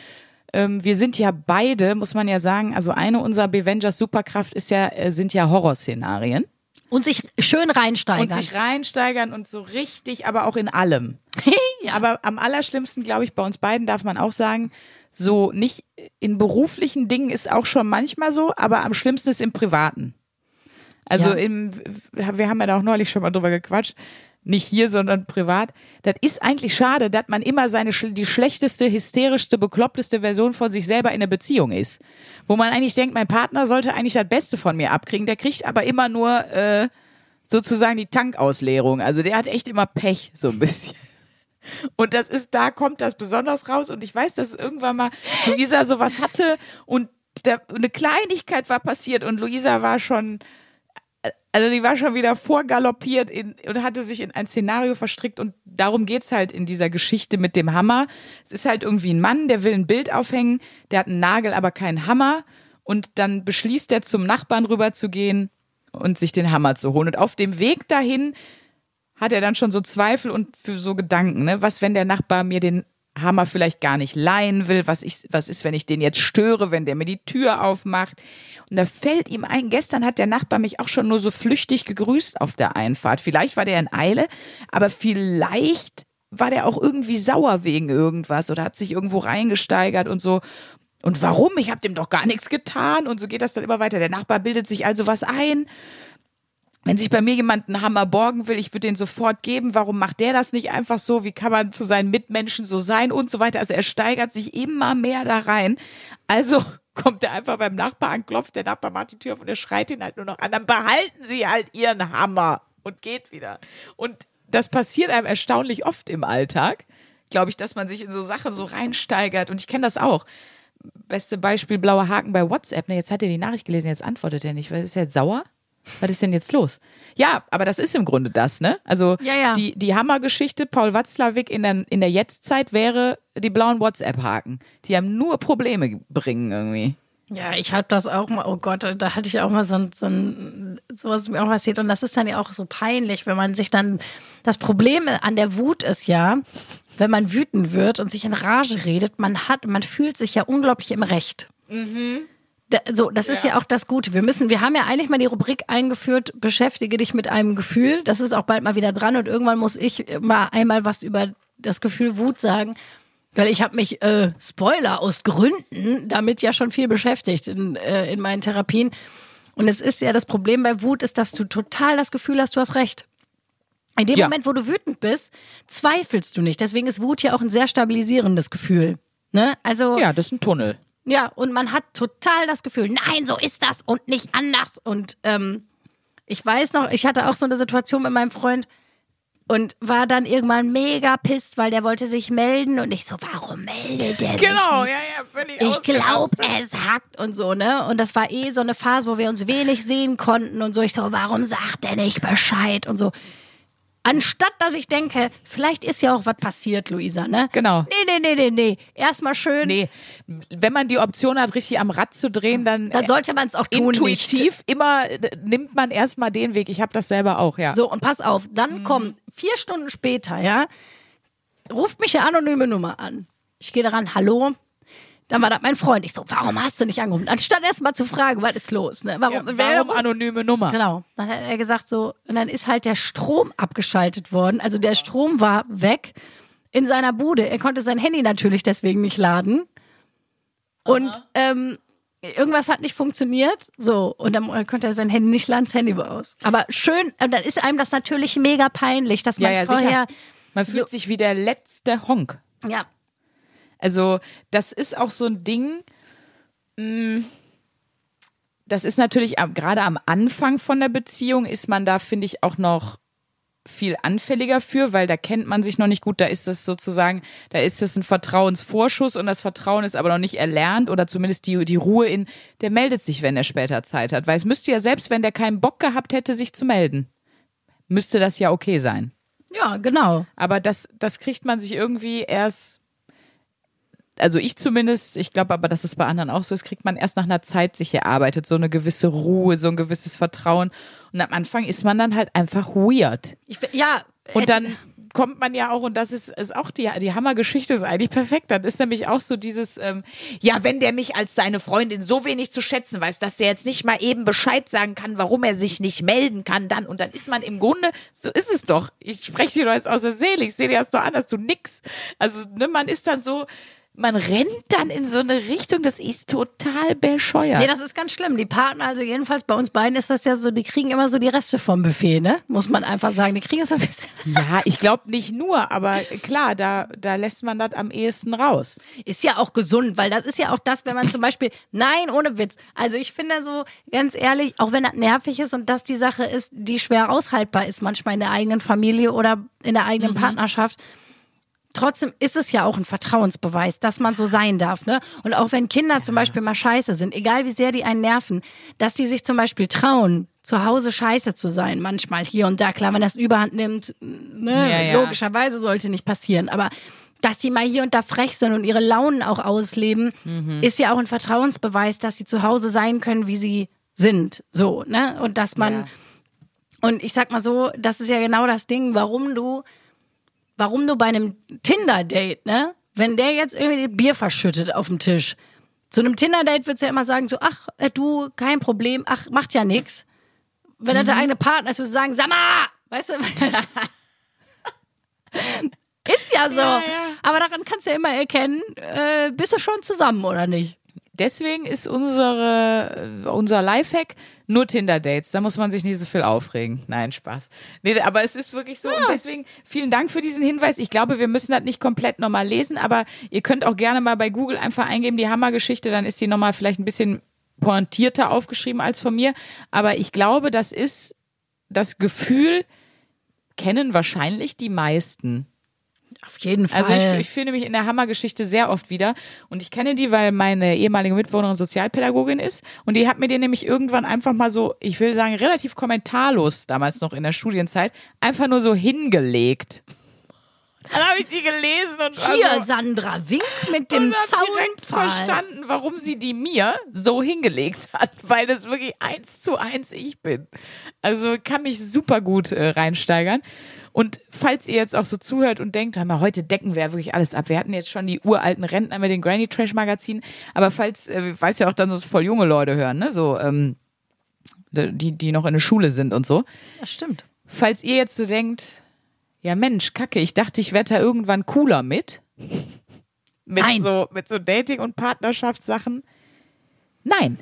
Speaker 1: ähm, wir sind ja beide, muss man ja sagen, also eine unserer Bevengers Superkraft ist ja, äh, sind ja Horrorszenarien.
Speaker 2: Und sich schön reinsteigern.
Speaker 1: Und sich reinsteigern und so richtig, aber auch in allem.
Speaker 2: ja.
Speaker 1: Aber am allerschlimmsten, glaube ich, bei uns beiden darf man auch sagen, so nicht in beruflichen Dingen ist auch schon manchmal so, aber am schlimmsten ist im Privaten. Also
Speaker 2: Ja.
Speaker 1: im, wir haben ja da auch neulich schon mal drüber gequatscht. Nicht hier, sondern privat. Das ist eigentlich schade, dass man immer seine die schlechteste, hysterischste, bekloppteste Version von sich selber in einer Beziehung ist. Wo man eigentlich denkt, mein Partner sollte eigentlich das Beste von mir abkriegen. Der kriegt aber immer nur äh, sozusagen die Tankausleerung. Also der hat echt immer Pech, so ein bisschen. Und das ist, da kommt das besonders raus. Und ich weiß, dass irgendwann mal Luisa sowas hatte und da, eine Kleinigkeit war passiert und Luisa war schon, also die war schon wieder vorgaloppiert in, und hatte sich in ein Szenario verstrickt und darum geht's halt in dieser Geschichte mit dem Hammer. Es ist halt irgendwie ein Mann, der will ein Bild aufhängen, der hat einen Nagel, aber keinen Hammer und dann beschließt er zum Nachbarn rüber zu gehen und sich den Hammer zu holen. Und auf dem Weg dahin hat er dann schon so Zweifel und für so Gedanken, ne? Was, wenn der Nachbar mir den Hammer vielleicht gar nicht leihen will? Was, ich, was ist, wenn ich den jetzt störe, wenn der mir die Tür aufmacht? Und da fällt ihm ein, gestern hat der Nachbar mich auch schon nur so flüchtig gegrüßt auf der Einfahrt. Vielleicht war der in Eile, aber vielleicht war der auch irgendwie sauer wegen irgendwas oder hat sich irgendwo reingesteigert und so. Und warum? Ich habe dem doch gar nichts getan. Und so geht das dann immer weiter. Der Nachbar bildet sich also was ein wenn sich bei mir jemand einen Hammer borgen will, ich würde den sofort geben. Warum macht der das nicht einfach so? Wie kann man zu seinen Mitmenschen so sein und so weiter? Also er steigert sich immer mehr da rein. Also kommt er einfach beim Nachbar an, klopft, der Nachbar macht die Tür auf und er schreit ihn halt nur noch an. Dann behalten Sie halt Ihren Hammer und geht wieder. Und das passiert einem erstaunlich oft im Alltag, glaube ich, dass man sich in so Sachen so reinsteigert. Und ich kenne das auch. Beste Beispiel, blauer Haken bei WhatsApp. Ne, jetzt hat er die Nachricht gelesen, jetzt antwortet er nicht. Was ist er jetzt sauer? Was ist denn jetzt los? Ja, aber das ist im Grunde das, ne? Also
Speaker 2: Ja, ja.
Speaker 1: die, die Hammergeschichte Paul Watzlawick in der, in der Jetztzeit wäre die blauen WhatsApp-Haken. Die haben nur Probleme bringen irgendwie.
Speaker 2: Ja, ich hab das auch mal, oh Gott, da hatte ich auch mal so ein, so ein, sowas mir auch passiert. Und das ist dann ja auch so peinlich, wenn man sich dann, das Problem an der Wut ist ja, wenn man wütend wird und sich in Rage redet, man hat, man fühlt sich ja unglaublich im Recht. Da, so, das ist ja auch das Gute. Wir müssen, wir haben ja eigentlich mal die Rubrik eingeführt, beschäftige dich mit einem Gefühl. Das ist auch bald mal wieder dran und irgendwann muss ich mal einmal was über das Gefühl Wut sagen. Weil ich habe mich, äh, Spoiler, aus Gründen damit ja schon viel beschäftigt in, äh, in meinen Therapien. Und es ist ja das Problem bei Wut, ist, dass du total das Gefühl hast, du hast recht. In dem
Speaker 1: Ja.
Speaker 2: Moment, wo du wütend bist, zweifelst du nicht. Deswegen ist Wut ja auch ein sehr stabilisierendes Gefühl. Ne? Also
Speaker 1: Ja, das ist ein Tunnel.
Speaker 2: Ja, und man hat total das Gefühl, nein, so ist das und nicht anders. Und ähm, ich weiß noch, ich hatte auch so eine Situation mit meinem Freund und war dann irgendwann mega pisst, weil der wollte sich melden und ich so, warum meldet der sich nicht?
Speaker 1: Genau, ja, ja, völlig
Speaker 2: Ich glaube, es hackt und so, ne? Und das war eh so eine Phase, wo wir uns wenig sehen konnten und so. Ich so, warum sagt der nicht Bescheid und so. Anstatt, dass ich denke, vielleicht ist ja auch was passiert, Luisa, ne?
Speaker 1: Genau.
Speaker 2: Nee, nee, nee, nee, nee. Erstmal schön.
Speaker 1: Nee, wenn man die Option hat, richtig am Rad zu drehen, dann,
Speaker 2: Dann sollte man es auch tun. Nicht.
Speaker 1: intuitiv immer äh, nimmt man erstmal den Weg. Ich habe das selber auch, ja.
Speaker 2: So, und pass auf,
Speaker 1: Mhm.
Speaker 2: dann kommt vier Stunden später, ja, ruft mich eine anonyme Nummer an. Ich gehe daran, hallo. Dann war das mein Freund. Ich so, warum hast du nicht angerufen? Anstatt erst mal zu fragen, was ist los? Ne? Warum,
Speaker 1: ja, warum anonyme Nummer?
Speaker 2: Genau. Dann hat er gesagt so, und dann ist halt der Strom abgeschaltet worden. Also der Strom war weg in seiner Bude. Er konnte sein Handy natürlich deswegen nicht laden. Und ähm, irgendwas hat nicht funktioniert. So, und dann konnte er sein Handy nicht laden, das Handy war aus. Aber schön, und dann ist einem das natürlich mega peinlich, dass
Speaker 1: Ja,
Speaker 2: man
Speaker 1: ja,
Speaker 2: vorher.
Speaker 1: sicher. Man fühlt sich wie der letzte Honk.
Speaker 2: Ja,
Speaker 1: Also, das ist auch so ein Ding. mh, Das ist natürlich gerade am Anfang von der Beziehung ist man da, finde ich, auch noch viel anfälliger für, weil da kennt man sich noch nicht gut. Da ist das sozusagen, da ist das ein Vertrauensvorschuss und das Vertrauen ist aber noch nicht erlernt oder zumindest die, die Ruhe in, der meldet sich, wenn er später Zeit hat. Weil es müsste ja selbst, wenn der keinen Bock gehabt hätte, sich zu melden, müsste das ja okay sein.
Speaker 2: ja, genau.
Speaker 1: Aber das, das kriegt man sich irgendwie erst, also ich zumindest, ich glaube aber, dass es bei anderen auch so ist, kriegt man erst nach einer Zeit sich erarbeitet, so eine gewisse Ruhe, so ein gewisses Vertrauen. Und am Anfang ist man dann halt einfach weird.
Speaker 2: Ich, ja.
Speaker 1: Und
Speaker 2: es-
Speaker 1: dann kommt man ja auch, und das ist, ist auch die, die Hammergeschichte, ist eigentlich perfekt. Dann ist nämlich auch so dieses, ähm, ja, wenn der mich als seine Freundin so wenig zu schätzen weiß, dass der jetzt nicht mal eben Bescheid sagen kann, warum er sich nicht melden kann, dann, und dann ist man im Grunde, so ist es doch. Ich spreche dir doch jetzt aus der Seele, ich sehe dir das doch an, dass du nix. Also, ne, man ist dann so, man rennt dann in so eine Richtung, das ist total bescheuert.
Speaker 2: Nee, das ist ganz schlimm. Die Partner, also jedenfalls bei uns beiden ist das ja so, die kriegen immer so die Reste vom Buffet, ne? Muss man einfach sagen. Die kriegen so ein bisschen.
Speaker 1: ja, ich glaube nicht nur, aber klar, da, da lässt man das am ehesten raus.
Speaker 2: Ist ja auch gesund, weil das ist ja auch das, wenn man zum Beispiel, nein, ohne Witz. Also ich finde so, ganz ehrlich, auch wenn das nervig ist und das die Sache ist, die schwer aushaltbar ist, manchmal in der eigenen Familie oder in der eigenen Partnerschaft. Trotzdem ist es ja auch ein Vertrauensbeweis, dass man so sein darf, ne? Und auch wenn Kinder zum Beispiel mal scheiße sind, egal wie sehr die einen nerven, dass die sich zum Beispiel trauen, zu Hause scheiße zu sein, manchmal hier und da. Klar, wenn das Überhand nimmt, ne,
Speaker 1: Ja, ja.
Speaker 2: logischerweise sollte nicht passieren, aber dass die mal hier und da frech sind und ihre Launen auch ausleben, ist ja auch ein Vertrauensbeweis, dass sie zu Hause sein können, wie sie sind. So, ne? Und dass man,
Speaker 1: Ja.
Speaker 2: und ich sag mal so, das ist ja genau das Ding, warum du, warum du bei einem Tinder-Date, ne, wenn der jetzt irgendwie Bier verschüttet auf dem Tisch, zu einem Tinder-Date würdest du ja immer sagen, so, ach, äh, du, kein Problem, ach, macht ja nix. Wenn das der eigene Partner ist, würdest du sagen, sag mal, weißt du, ist ja so.
Speaker 1: Ja, ja.
Speaker 2: Aber daran kannst du ja immer erkennen, äh, bist du schon zusammen oder nicht?
Speaker 1: Deswegen ist unsere, äh, unser Lifehack nur Tinder-Dates. Da muss man sich nicht so viel aufregen. Nein, Spaß. Nee, aber es ist wirklich so. Und deswegen vielen Dank für diesen Hinweis. Ich glaube, wir müssen das nicht komplett nochmal lesen, aber ihr könnt auch gerne mal bei Google einfach eingeben, die Hammergeschichte. Dann ist die nochmal vielleicht ein bisschen pointierter aufgeschrieben als von mir. Aber ich glaube, das ist das Gefühl, kennen wahrscheinlich die meisten.
Speaker 2: Auf jeden Fall.
Speaker 1: Also ich, ich finde mich in der Hammergeschichte sehr oft wieder. Und ich kenne die, weil meine ehemalige Mitbewohnerin Sozialpädagogin ist. Und die hat mir den nämlich irgendwann einfach mal so, ich will sagen, relativ kommentarlos, damals noch in der Studienzeit, einfach nur so hingelegt. Dann habe ich die gelesen und
Speaker 2: Hier,
Speaker 1: so,
Speaker 2: Sandra, wink mit dem
Speaker 1: und hab direkt verstanden, warum sie die mir so hingelegt hat, weil das wirklich eins zu eins ich bin. Also kann mich super gut äh, reinsteigern. Und falls ihr jetzt auch so zuhört und denkt, hör mal, heute decken wir ja wirklich alles ab. Wir hatten jetzt schon die uralten Rentner mit den Granny Trash Magazinen, aber falls, äh, weiß ja auch dann, dass voll junge Leute hören, ne, so, ähm, die, die noch in der Schule sind und so.
Speaker 2: Das stimmt.
Speaker 1: Falls ihr jetzt so denkt, ja Mensch, Kacke, ich dachte, ich werde da irgendwann cooler mit. mit
Speaker 2: Nein.
Speaker 1: so mit so Dating und Partnerschaftssachen. Nein.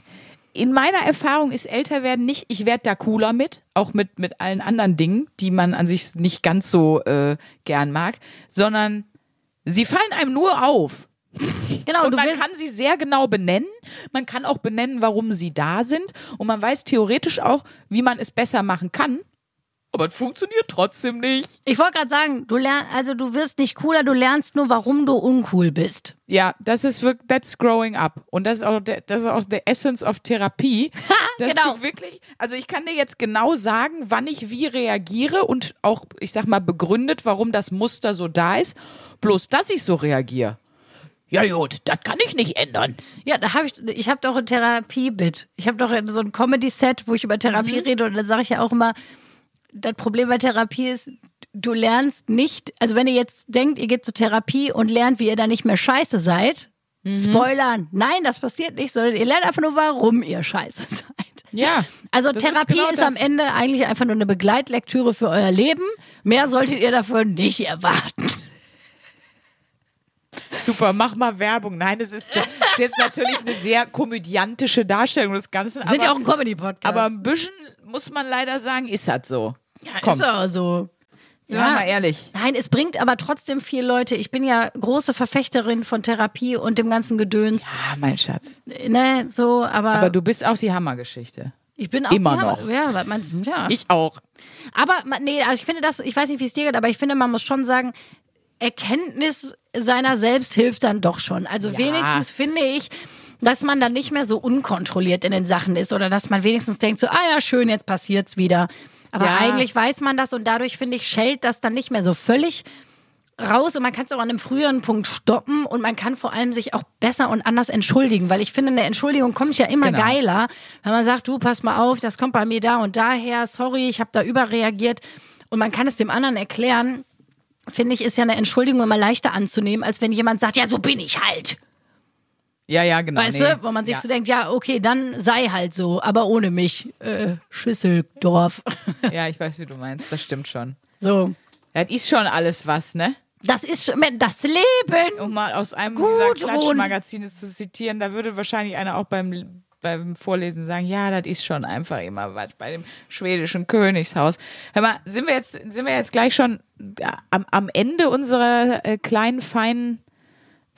Speaker 1: In meiner Erfahrung ist älter werden nicht, ich werde da cooler mit, auch mit mit allen anderen Dingen, die man an sich nicht ganz so äh, gern mag, sondern sie fallen einem nur auf.
Speaker 2: Genau,
Speaker 1: und man kann sie sehr genau benennen. Man kann auch benennen, warum sie da sind. Und man weiß theoretisch auch, wie man es besser machen kann. Aber es funktioniert trotzdem nicht.
Speaker 2: ich wollte gerade sagen, du lernst, also du wirst nicht cooler, du lernst nur, warum du uncool bist.
Speaker 1: Ja, das ist wirklich, that's growing up. Und das ist auch, der, das ist auch the essence of Therapie. dass
Speaker 2: genau.
Speaker 1: du wirklich, also ich kann dir jetzt genau sagen, wann ich wie reagiere und auch, ich sag mal, begründet, warum das Muster so da ist. Bloß, dass ich so reagiere. Ja gut, das kann ich nicht ändern.
Speaker 2: Ja, da habe ich, ich habe doch ein Therapiebit. Ich habe doch so ein Comedy-Set, wo ich über Therapie rede und dann sage ich ja auch immer, das Problem bei Therapie ist, du lernst nicht, also wenn ihr jetzt denkt, ihr geht zur Therapie und lernt, wie ihr da nicht mehr scheiße seid, Spoilern, nein, das passiert nicht, sondern ihr lernt einfach nur, warum ihr scheiße seid.
Speaker 1: Ja.
Speaker 2: Also Therapie
Speaker 1: genau
Speaker 2: ist, am
Speaker 1: das.
Speaker 2: End eigentlich einfach nur eine Begleitlektüre für euer Leben. Mehr solltet ihr dafür nicht erwarten.
Speaker 1: Super, mach mal Werbung. Nein, es ist, das ist jetzt natürlich eine sehr komödiantische Darstellung des Ganzen.
Speaker 2: Sind
Speaker 1: aber,
Speaker 2: ja auch ein Comedy-Podcast.
Speaker 1: aber ein bisschen, muss man leider sagen, ist das so.
Speaker 2: Ja,
Speaker 1: komm.
Speaker 2: ist ja so.
Speaker 1: Sind wir mal ehrlich.
Speaker 2: Nein, es bringt aber trotzdem viel Leute. Ich bin ja große Verfechterin von Therapie und dem ganzen Gedöns.
Speaker 1: Ah, mein Schatz.
Speaker 2: Ne, so, aber,
Speaker 1: Aber du bist auch die Hammergeschichte.
Speaker 2: ich bin auch
Speaker 1: immer
Speaker 2: die-
Speaker 1: noch.
Speaker 2: Ja, was meinst du? Ja.
Speaker 1: Ich auch.
Speaker 2: Aber nee, also ich finde das, ich weiß nicht, wie es dir geht, aber ich finde, man muss schon sagen, Erkenntnis seiner selbst hilft dann doch schon. Also wenigstens finde ich, dass man dann nicht mehr so unkontrolliert in den Sachen ist oder dass man wenigstens denkt so, ah ja, schön, jetzt passiert's wieder. Aber
Speaker 1: Ja.
Speaker 2: eigentlich weiß man das und dadurch finde ich, schellt das dann nicht mehr so völlig raus und man kann es auch an einem früheren Punkt stoppen und man kann vor allem sich auch besser und anders entschuldigen, weil ich finde, eine Entschuldigung kommt ja immer
Speaker 1: Genau.
Speaker 2: geiler, wenn man sagt, du pass mal auf, das kommt bei mir da und daher, sorry, ich habe da überreagiert und man kann es dem anderen erklären. Finde ich, ist ja eine Entschuldigung immer leichter anzunehmen, als wenn jemand sagt, ja, so bin ich halt.
Speaker 1: Ja, ja, genau.
Speaker 2: Weißt
Speaker 1: nee.
Speaker 2: du, wo man sich
Speaker 1: ja.
Speaker 2: so denkt, ja, okay, dann sei halt so, aber ohne mich. Äh, Schüsseldorf.
Speaker 1: Ja, ich weiß, wie du meinst. Das stimmt schon.
Speaker 2: so.
Speaker 1: Das ist schon alles was, ne?
Speaker 2: Das ist schon das Leben.
Speaker 1: Um mal aus einem
Speaker 2: Gut,
Speaker 1: dieser. Klatschmagazine zu zitieren, da würde wahrscheinlich einer auch beim, beim Vorlesen sagen, ja, das ist schon einfach immer was bei dem schwedischen Königshaus. Hör mal, sind wir jetzt, sind wir jetzt gleich schon ja, am, am Ende unserer äh, kleinen, feinen,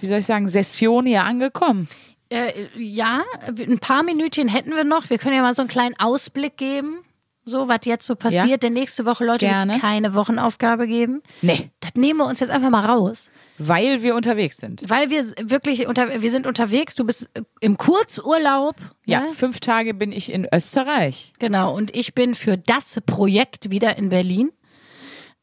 Speaker 1: wie soll ich sagen, Session hier angekommen?
Speaker 2: Äh, ja, ein paar Minütchen hätten wir noch. Wir können ja mal so einen kleinen Ausblick geben. So, was jetzt so passiert.
Speaker 1: Ja.
Speaker 2: Denn nächste Woche, Leute, wird es keine Wochenaufgabe geben.
Speaker 1: Nee,
Speaker 2: Das nehmen wir uns jetzt einfach mal raus.
Speaker 1: weil wir unterwegs sind.
Speaker 2: Weil wir wirklich unter, wir sind unterwegs. Du bist im Kurzurlaub.
Speaker 1: Ja,
Speaker 2: ne?
Speaker 1: fünf Tage bin ich in Österreich.
Speaker 2: Genau. Und ich bin für das Projekt wieder in Berlin.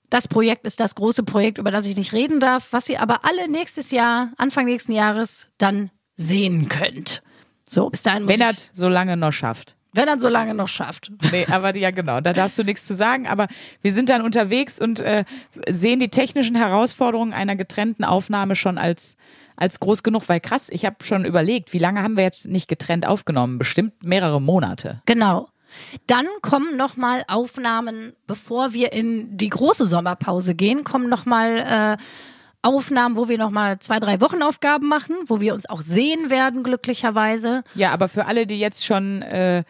Speaker 2: Das Projekt ist das große Projekt, über das ich nicht reden darf, was ihr aber alle nächstes Jahr, Anfang nächsten Jahres, dann sehen könnt. So, bis dahin muss
Speaker 1: Wenn er so lange noch schafft.
Speaker 2: wenn er so lange noch schafft.
Speaker 1: Nee, aber ja genau, da darfst du nichts zu sagen. Aber wir sind dann unterwegs und äh, sehen die technischen Herausforderungen einer getrennten Aufnahme schon als als groß genug, weil krass, ich habe schon überlegt, wie lange haben wir jetzt nicht getrennt aufgenommen? Bestimmt mehrere Monate.
Speaker 2: Genau. Dann kommen nochmal Aufnahmen, bevor wir in die große Sommerpause gehen, kommen nochmal äh, Aufnahmen, wo wir nochmal zwei, drei Wochenaufgaben machen, wo wir uns auch sehen werden, glücklicherweise.
Speaker 1: Ja, aber für alle, die jetzt schon, äh,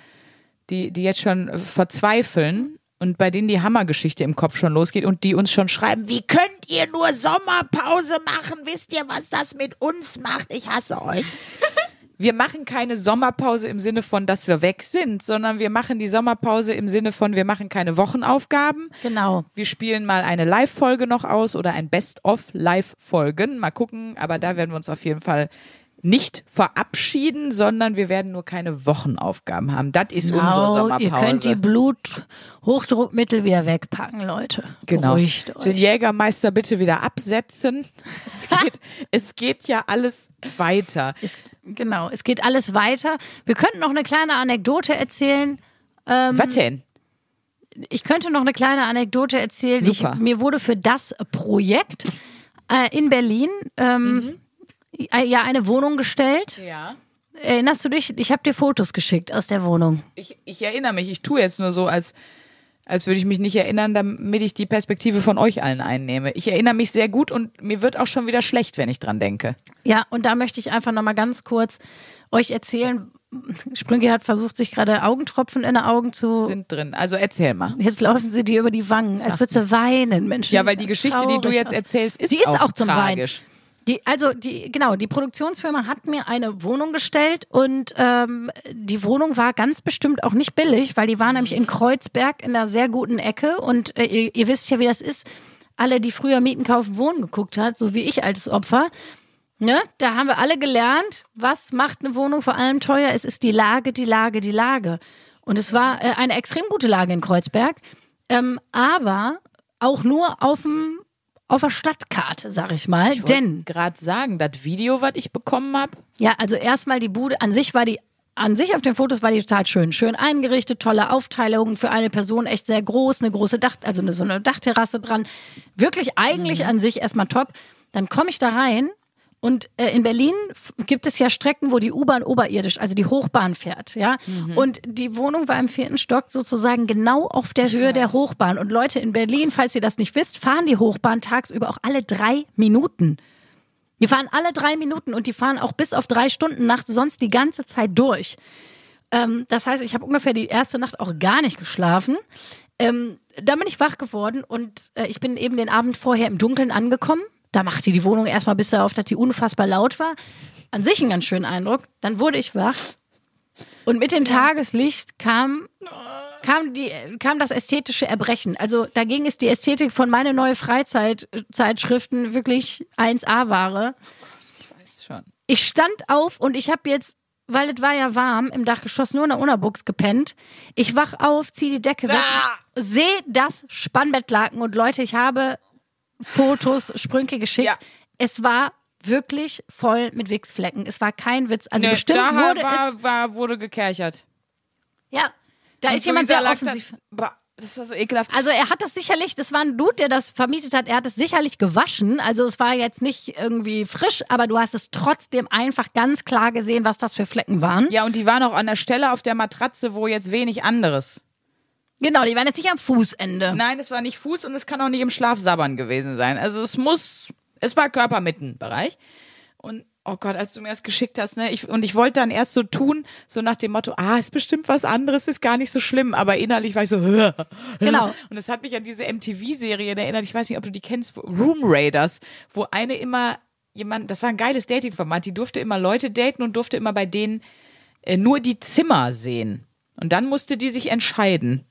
Speaker 1: die, die jetzt schon verzweifeln und bei denen die Hammergeschichte im Kopf schon losgeht und die uns schon schreiben, wie könnt ihr nur Sommerpause machen? Wisst ihr, was das mit uns macht? Ich hasse euch. Wir machen keine Sommerpause im Sinne von, dass wir weg sind, sondern wir machen die Sommerpause im Sinne von, wir machen keine Wochenaufgaben.
Speaker 2: Genau.
Speaker 1: Wir spielen mal eine Live-Folge noch aus oder ein Best-of-Live-Folgen. Mal gucken, aber da werden wir uns auf jeden Fall nicht verabschieden, sondern wir werden nur keine Wochenaufgaben haben. Das ist unsere
Speaker 2: Genau,
Speaker 1: Sommerpause.
Speaker 2: ihr könnt die Bluthochdruckmittel wieder wegpacken, Leute.
Speaker 1: genau.
Speaker 2: Beruhigt
Speaker 1: Den
Speaker 2: euch.
Speaker 1: Jägermeister bitte wieder absetzen. Es geht, es geht ja alles weiter.
Speaker 2: Es, genau, es geht alles weiter. Wir könnten noch eine kleine Anekdote erzählen.
Speaker 1: Was denn?
Speaker 2: Ich könnte noch eine kleine Anekdote erzählen.
Speaker 1: Super.
Speaker 2: Ich, mir wurde für das Projekt äh, in Berlin ähm, äh, ja eine Wohnung gestellt.
Speaker 1: Ja.
Speaker 2: Erinnerst du dich? Ich habe dir Fotos geschickt aus der Wohnung.
Speaker 1: Ich, ich erinnere mich, ich tue jetzt nur so, als, als würde ich mich nicht erinnern, damit ich die Perspektive von euch allen einnehme. Ich erinnere mich sehr gut und mir wird auch schon wieder schlecht, wenn ich dran denke.
Speaker 2: Ja, und da möchte ich einfach nochmal ganz kurz euch erzählen. Sprünge hat versucht, sich gerade Augentropfen in die Augen zu.
Speaker 1: Sind drin. Also erzähl mal.
Speaker 2: Jetzt laufen sie dir über die Wangen, als würdest du weinen, Mensch.
Speaker 1: Ja, weil die Geschichte, die du jetzt
Speaker 2: aus.
Speaker 1: erzählst, ist,
Speaker 2: Die ist
Speaker 1: auch,
Speaker 2: auch zum
Speaker 1: tragisch.
Speaker 2: Die, also die, genau, die Produktionsfirma hat mir eine Wohnung gestellt und ähm, die Wohnung war ganz bestimmt auch nicht billig, weil die war nämlich in Kreuzberg in einer sehr guten Ecke und äh, ihr, ihr wisst ja, wie das ist. Alle, die früher Mieten, kaufen, wohnen geguckt hat, so wie ich als Opfer, ne, da haben wir alle gelernt, was macht eine Wohnung vor allem teuer? Es ist die Lage, die Lage, die Lage. Und es war äh, eine extrem gute Lage in Kreuzberg, ähm, aber auch nur auf dem auf der Stadtkarte, sag ich mal.
Speaker 1: Ich
Speaker 2: Denn
Speaker 1: gerade sagen, das Video, was ich bekommen habe,
Speaker 2: ja, also erstmal die Bude an sich war die an sich auf den Fotos war die total schön. Schön eingerichtet, tolle Aufteilung für eine Person, echt sehr groß, eine große Dach, also eine, so eine Dachterrasse dran. Wirklich eigentlich an sich erstmal top. Dann komme ich da rein und äh, in Berlin gibt es ja Strecken, wo die U-Bahn oberirdisch, also die Hochbahn fährt, ja. Und die Wohnung war im vierten Stock sozusagen genau auf der Höhe der Hochbahn. Und Leute in Berlin, falls ihr das nicht wisst, fahren die Hochbahn tagsüber auch alle drei Minuten. Die fahren alle drei Minuten und die fahren auch bis auf drei Stunden nachts sonst die ganze Zeit durch. Ähm, das heißt, ich habe ungefähr die erste Nacht auch gar nicht geschlafen. Ähm, dann bin ich wach geworden und äh, ich bin eben den Abend vorher im Dunkeln angekommen. Da machte die Wohnung erstmal bis darauf, dass die unfassbar laut war. An sich ein ganz schöner Eindruck. Dann wurde ich wach und mit dem Tageslicht kam kam, die, kam das ästhetische Erbrechen. Also dagegen ist die Ästhetik von meine neue Freizeitzeitschriften wirklich 1A-Ware.
Speaker 1: schon.
Speaker 2: Ich stand auf und ich habe jetzt, weil es war ja warm, im Dachgeschoss nur in der Unterbuchs gepennt. Ich wach auf, zieh die Decke weg,
Speaker 1: Ah!
Speaker 2: sehe das Spannbettlaken und Leute, ich habe Fotos, Sprünke geschickt.
Speaker 1: Ja.
Speaker 2: Es war wirklich voll mit Wichsflecken. Es war kein Witz. Also
Speaker 1: Nee,
Speaker 2: bestimmt
Speaker 1: da
Speaker 2: wurde
Speaker 1: war,
Speaker 2: es.
Speaker 1: war, wurde gekerchert.
Speaker 2: Ja, da
Speaker 1: Und
Speaker 2: ist jemand sehr offensiv.
Speaker 1: Das war so ekelhaft.
Speaker 2: Also er hat das sicherlich, das war ein Dude, der das vermietet hat, er hat es sicherlich gewaschen. Also es war jetzt nicht irgendwie frisch, aber du hast es trotzdem einfach ganz klar gesehen, was das für Flecken waren.
Speaker 1: Ja, und die waren auch an der Stelle auf der Matratze, wo jetzt wenig anderes.
Speaker 2: Genau, die waren jetzt nicht am Fußende.
Speaker 1: Nein, es war nicht Fuß und es kann auch nicht im Schlaf sabbern gewesen sein. Also es muss, es war Körpermittenbereich. Und oh Gott, als du mir das geschickt hast, ne, ich, und ich wollte dann erst so tun, so nach dem Motto, ah, ist bestimmt was anderes, ist gar nicht so schlimm, aber innerlich war ich so,
Speaker 2: Genau.
Speaker 1: Und es hat mich an diese MTV-Serie erinnert, ich weiß nicht, ob du die kennst, Room Raiders, wo eine immer jemand, das war ein geiles Dating-Format, die durfte immer Leute daten und durfte immer bei denen äh, nur die Zimmer sehen. Und dann musste die sich entscheiden.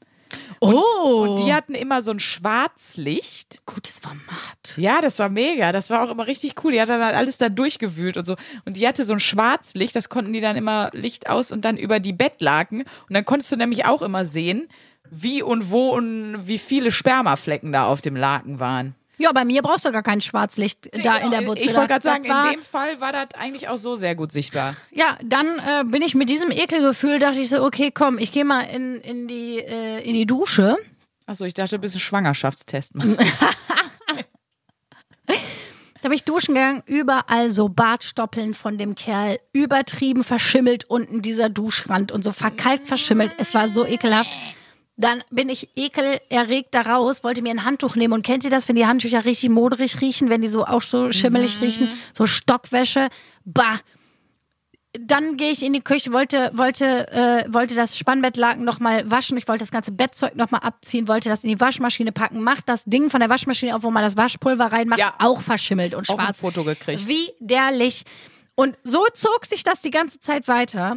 Speaker 2: Oh,
Speaker 1: Und die hatten immer so ein Schwarzlicht.
Speaker 2: gutes Format.
Speaker 1: Ja, das war mega. Das war auch immer richtig cool. Die hat dann halt alles da durchgewühlt und so. Und die hatte so ein Schwarzlicht, das konnten die dann immer Licht aus und dann über die Bettlaken. Und dann konntest du nämlich auch immer sehen, wie und wo und wie viele Spermaflecken da auf dem Laken waren.
Speaker 2: Ja, bei mir brauchst du gar kein Schwarzlicht da in der Butze.
Speaker 1: Ich wollte gerade sagen,
Speaker 2: war,
Speaker 1: in dem Fall war das eigentlich auch so sehr gut sichtbar.
Speaker 2: Ja, dann äh, bin ich mit diesem Ekelgefühl, dachte ich so, okay, komm, ich gehe mal in, in, die, äh, in die Dusche.
Speaker 1: Achso, ich dachte, du bist ein Schwangerschaftstest machen.
Speaker 2: Da bin ich duschen gegangen, überall so Bartstoppeln von dem Kerl, übertrieben verschimmelt unten dieser Duschrand und so verkalkt verschimmelt. Es war so ekelhaft. Dann bin ich ekelerregt da raus, wollte mir ein Handtuch nehmen und kennt ihr das, wenn die Handtücher richtig moderig riechen, wenn die so auch so schimmelig riechen, so Stockwäsche, bah. Dann gehe ich in die Küche, wollte, wollte, äh, wollte das Spannbettlaken nochmal waschen. Ich wollte das ganze Bettzeug nochmal abziehen, wollte das in die Waschmaschine packen. Macht das Ding von der Waschmaschine auf, wo man das Waschpulver reinmacht,
Speaker 1: Ja.
Speaker 2: auch verschimmelt und
Speaker 1: Auch ein
Speaker 2: schwarz.
Speaker 1: Foto gekriegt.
Speaker 2: Widerlich. Und so zog sich das die ganze Zeit weiter.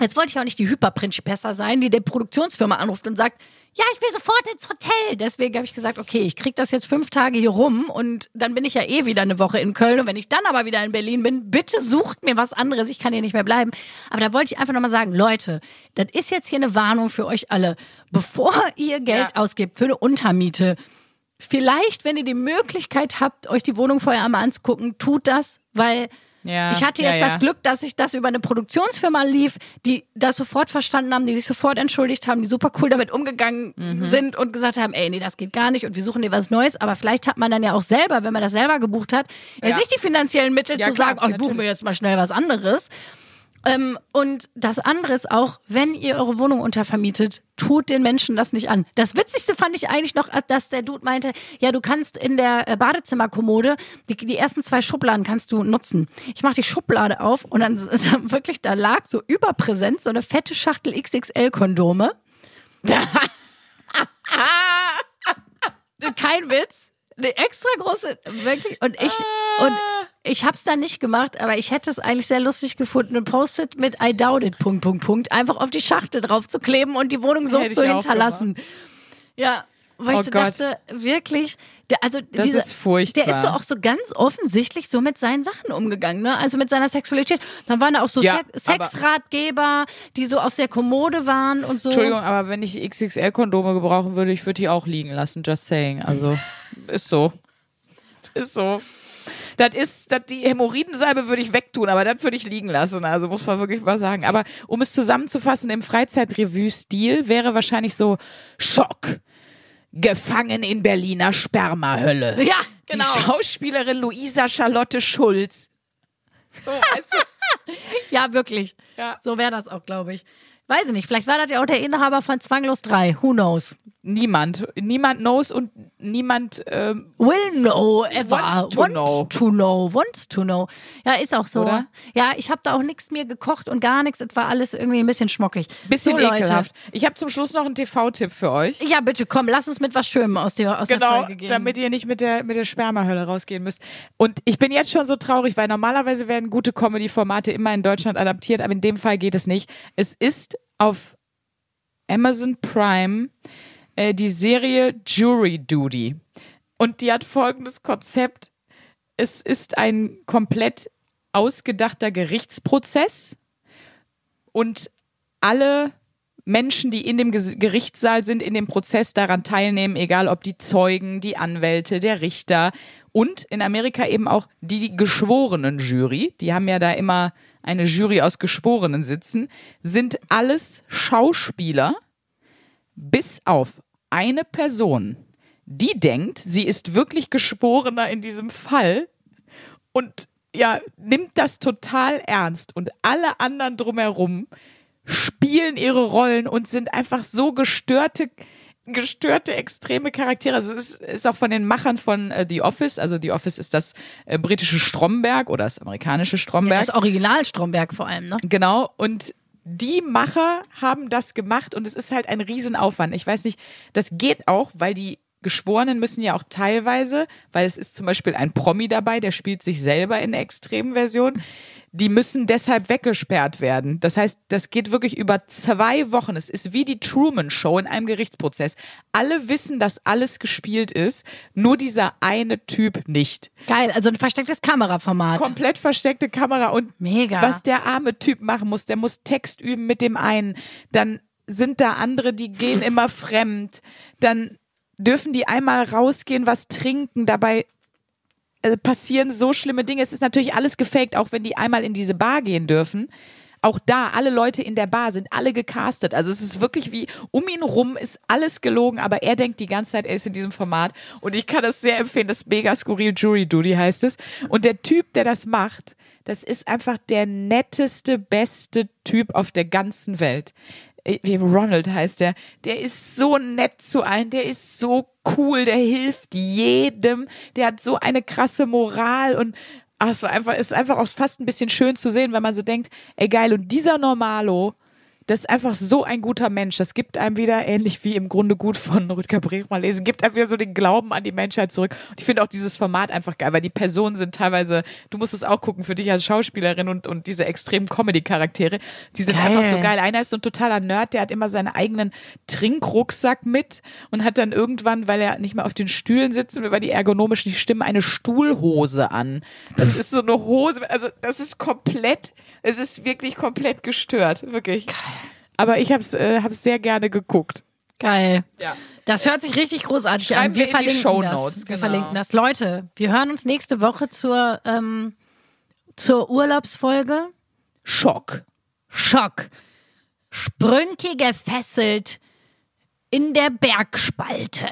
Speaker 2: Jetzt wollte ich auch nicht die Hyperprinzipessa sein, die der Produktionsfirma anruft und sagt, ja, ich will sofort ins Hotel. Deswegen habe ich gesagt, okay, ich krieg das jetzt fünf Tage hier rum und dann bin ich ja eh wieder eine Woche in Köln. Und wenn ich dann aber wieder in Berlin bin, bitte sucht mir was anderes. Ich kann hier nicht mehr bleiben. Aber da wollte ich einfach nochmal sagen, Leute, das ist jetzt hier eine Warnung für euch alle. Bevor ihr Geld
Speaker 1: Ja.
Speaker 2: ausgebt für eine Untermiete, vielleicht, wenn ihr die Möglichkeit habt, euch die Wohnung vorher einmal anzugucken, tut das, weil
Speaker 1: Ja,
Speaker 2: ich hatte
Speaker 1: ja,
Speaker 2: jetzt
Speaker 1: ja.
Speaker 2: das Glück, dass ich das über eine Produktionsfirma lief, die das sofort verstanden haben, die sich sofort entschuldigt haben, die super cool damit umgegangen
Speaker 1: Mhm.
Speaker 2: sind und gesagt haben, ey, nee, das geht gar nicht und wir suchen dir was Neues. Aber vielleicht hat man dann ja auch selber, wenn man das selber gebucht hat, ja.
Speaker 1: Ja.
Speaker 2: nicht die finanziellen Mittel
Speaker 1: Ja,
Speaker 2: zu
Speaker 1: klar,
Speaker 2: sagen, oh, ich buche mir jetzt mal schnell was anderes. Ähm, und das andere ist auch, wenn ihr eure Wohnung untervermietet, tut den Menschen das nicht an. Das Witzigste fand ich eigentlich noch, dass der Dude meinte, ja, du kannst in der äh, Badezimmerkommode, die, die ersten zwei Schubladen kannst du nutzen. Ich mach die Schublade auf und dann wirklich, da lag so überpräsent so eine fette Schachtel XXL-Kondome. Kein Witz. Eine extra große, wirklich. Und ich, und ich hab's dann nicht gemacht, aber ich hätte es eigentlich sehr lustig gefunden und postet mit I doubt it, Punkt, Punkt, Punkt, einfach auf die Schachtel drauf zu kleben und die Wohnung so
Speaker 1: Hätte
Speaker 2: zu hinterlassen. Ja. Weil
Speaker 1: Oh
Speaker 2: ich so
Speaker 1: Gott.
Speaker 2: dachte, wirklich, der, also
Speaker 1: Das
Speaker 2: dieser,
Speaker 1: ist furchtbar.
Speaker 2: Der ist so auch so ganz offensichtlich so mit seinen Sachen umgegangen, ne? Also mit seiner Sexualität. Dann waren da auch so
Speaker 1: Ja,
Speaker 2: Sex Sexratgeber, die so auf der Kommode waren und so.
Speaker 1: Entschuldigung, aber wenn ich XXL-Kondome gebrauchen würde, ich würde die auch liegen lassen, just saying. Also, ist so. Ist so. Das ist, das, die Hämorrhoidensalbe würde ich wegtun, aber das würde ich liegen lassen. Also muss man wirklich mal sagen. Aber um es zusammenzufassen, im Freizeitrevue-Stil wäre wahrscheinlich so Schock. Gefangen in Berliner Spermahölle.
Speaker 2: Ja, genau.
Speaker 1: Die Schauspielerin Luisa Charlotte Schulz. So, weißt du?
Speaker 2: Ja, wirklich.
Speaker 1: Ja.
Speaker 2: So wäre das auch, glaube ich. Weiß ich nicht. Vielleicht war das ja auch der Inhaber von Zwanglos 3. Who knows?
Speaker 1: Niemand. Niemand knows und niemand ähm,
Speaker 2: Will know ever.
Speaker 1: Wants to
Speaker 2: Want
Speaker 1: know.
Speaker 2: to know. Wants to know. Ja, ist auch so.
Speaker 1: Oder?
Speaker 2: Ja, ich habe da auch nichts mehr gekocht und gar nichts. Es war alles irgendwie ein bisschen schmockig.
Speaker 1: Bisschen
Speaker 2: so, Leute.
Speaker 1: ekelhaft. Ich habe zum Schluss noch einen TV-Tipp für euch.
Speaker 2: Ja, bitte, komm, lass uns mit was Schönem aus der, aus der
Speaker 1: Genau,
Speaker 2: Folge gehen.
Speaker 1: damit ihr nicht mit der, mit der Spermahölle rausgehen müsst. Und ich bin jetzt schon so traurig, weil normalerweise werden gute Comedy-Formate immer in Deutschland adaptiert, aber in dem Fall geht es nicht. Es ist auf Amazon Prime äh, die Serie Jury Duty. Und die hat folgendes Konzept. Es ist ein komplett ausgedachter Gerichtsprozess und alle Menschen, die in dem Gerichtssaal sind, in dem Prozess daran teilnehmen, egal ob die Zeugen, die Anwälte, der Richter und in Amerika eben auch die geschworenen Jury, die haben ja da immer eine Jury aus Geschworenen sitzen, sind alles Schauspieler, bis auf eine Person, die denkt, sie ist wirklich Geschworener in diesem Fall und ja, nimmt das total ernst. Und alle anderen drumherum spielen ihre Rollen und sind einfach so gestörte gestörte extreme Charaktere. Also es ist, ist auch von den Machern von äh, The Office, also The Office ist das äh, britische Stromberg oder das amerikanische Stromberg.
Speaker 2: das Original Stromberg vor allem, ne?
Speaker 1: Genau, und die Macher haben das gemacht und es ist halt ein Riesenaufwand. Ich weiß nicht, das geht auch, weil die Geschworenen müssen ja auch teilweise, weil es ist zum Beispiel ein Promi dabei, der spielt sich selber in der extremen Version, die müssen deshalb weggesperrt werden. Das heißt, das geht wirklich über zwei Wochen. Es ist wie die Truman Show in einem Gerichtsprozess. Alle wissen, dass alles gespielt ist, nur dieser eine Typ nicht
Speaker 2: Geil, also ein verstecktes Kameraformat.
Speaker 1: komplett versteckte Kamera und
Speaker 2: Mega.
Speaker 1: was der arme Typ machen muss, der muss Text üben mit dem einen, dann sind da andere, die gehen immer fremd, dann dürfen die einmal rausgehen, was trinken, dabei äh, passieren so schlimme Dinge. Es ist natürlich alles gefaked, auch wenn die einmal in diese Bar gehen dürfen. Auch da, alle Leute in der Bar sind alle gecastet. Also es ist wirklich wie, um ihn rum ist alles gelogen, aber er denkt die ganze Zeit, er ist in diesem Format. Und ich kann das sehr empfehlen, das mega skurril, Jury Duty heißt es. Und der Typ, der das macht, das ist einfach der netteste, beste Typ auf der ganzen Welt. Äh, Wie Ronald heißt der. Der ist so nett zu allen, der ist so cool, der hilft jedem, der hat so eine krasse Moral und ach, war einfach, ist einfach auch fast ein bisschen schön zu sehen, wenn man so denkt, ey geil, und dieser Normalo, das ist einfach so ein guter Mensch. Das gibt einem wieder, ähnlich wie im Grunde gut von Rüdger Bregmann lesen, gibt einem wieder so den Glauben an die Menschheit zurück. Und ich finde auch dieses Format einfach geil, weil die Personen sind teilweise, du musst es auch gucken für dich als Schauspielerin und, und diese extremen Comedy-Charaktere, die sind
Speaker 2: Geil.
Speaker 1: einfach so geil. Einer ist so ein totaler Nerd, der hat immer seinen eigenen Trinkrucksack mit und hat dann irgendwann, weil er nicht mehr auf den Stühlen sitzen will, weil die ergonomisch nicht stimmen, eine Stuhlhose an. Das ist so eine Hose, also das ist komplett, es ist wirklich komplett gestört, wirklich. Aber ich hab's, äh, hab's sehr gerne geguckt.
Speaker 2: Geil.
Speaker 1: Ja.
Speaker 2: Das hört sich richtig großartig
Speaker 1: Schreiben
Speaker 2: an.
Speaker 1: wir in die
Speaker 2: verlinken
Speaker 1: Shownotes,
Speaker 2: das. Wir
Speaker 1: genau.
Speaker 2: verlinken das. Leute, wir hören uns nächste Woche zur, ähm, zur Urlaubsfolge.
Speaker 1: Schock.
Speaker 2: Schock. Sprünki gefesselt in der Bergspalte.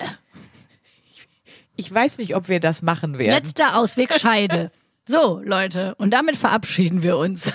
Speaker 1: Ich weiß nicht, ob wir das machen werden.
Speaker 2: Letzter Ausweg Scheide. So, Leute, und damit verabschieden wir uns.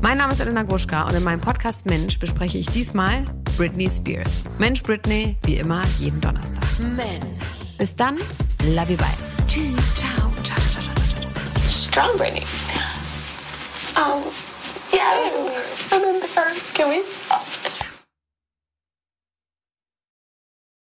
Speaker 4: Mein Name ist Elena Gruschka und in meinem Podcast Mensch bespreche ich diesmal Britney Spears. Mensch Britney, wie immer, jeden Donnerstag. Mensch. Bis dann, love you, bye. Tschüss, ciao, ciao, ciao, ciao, ciao, ciao.
Speaker 5: strong Brittany. Um, yeah, it was weird. And then the first, can we stop?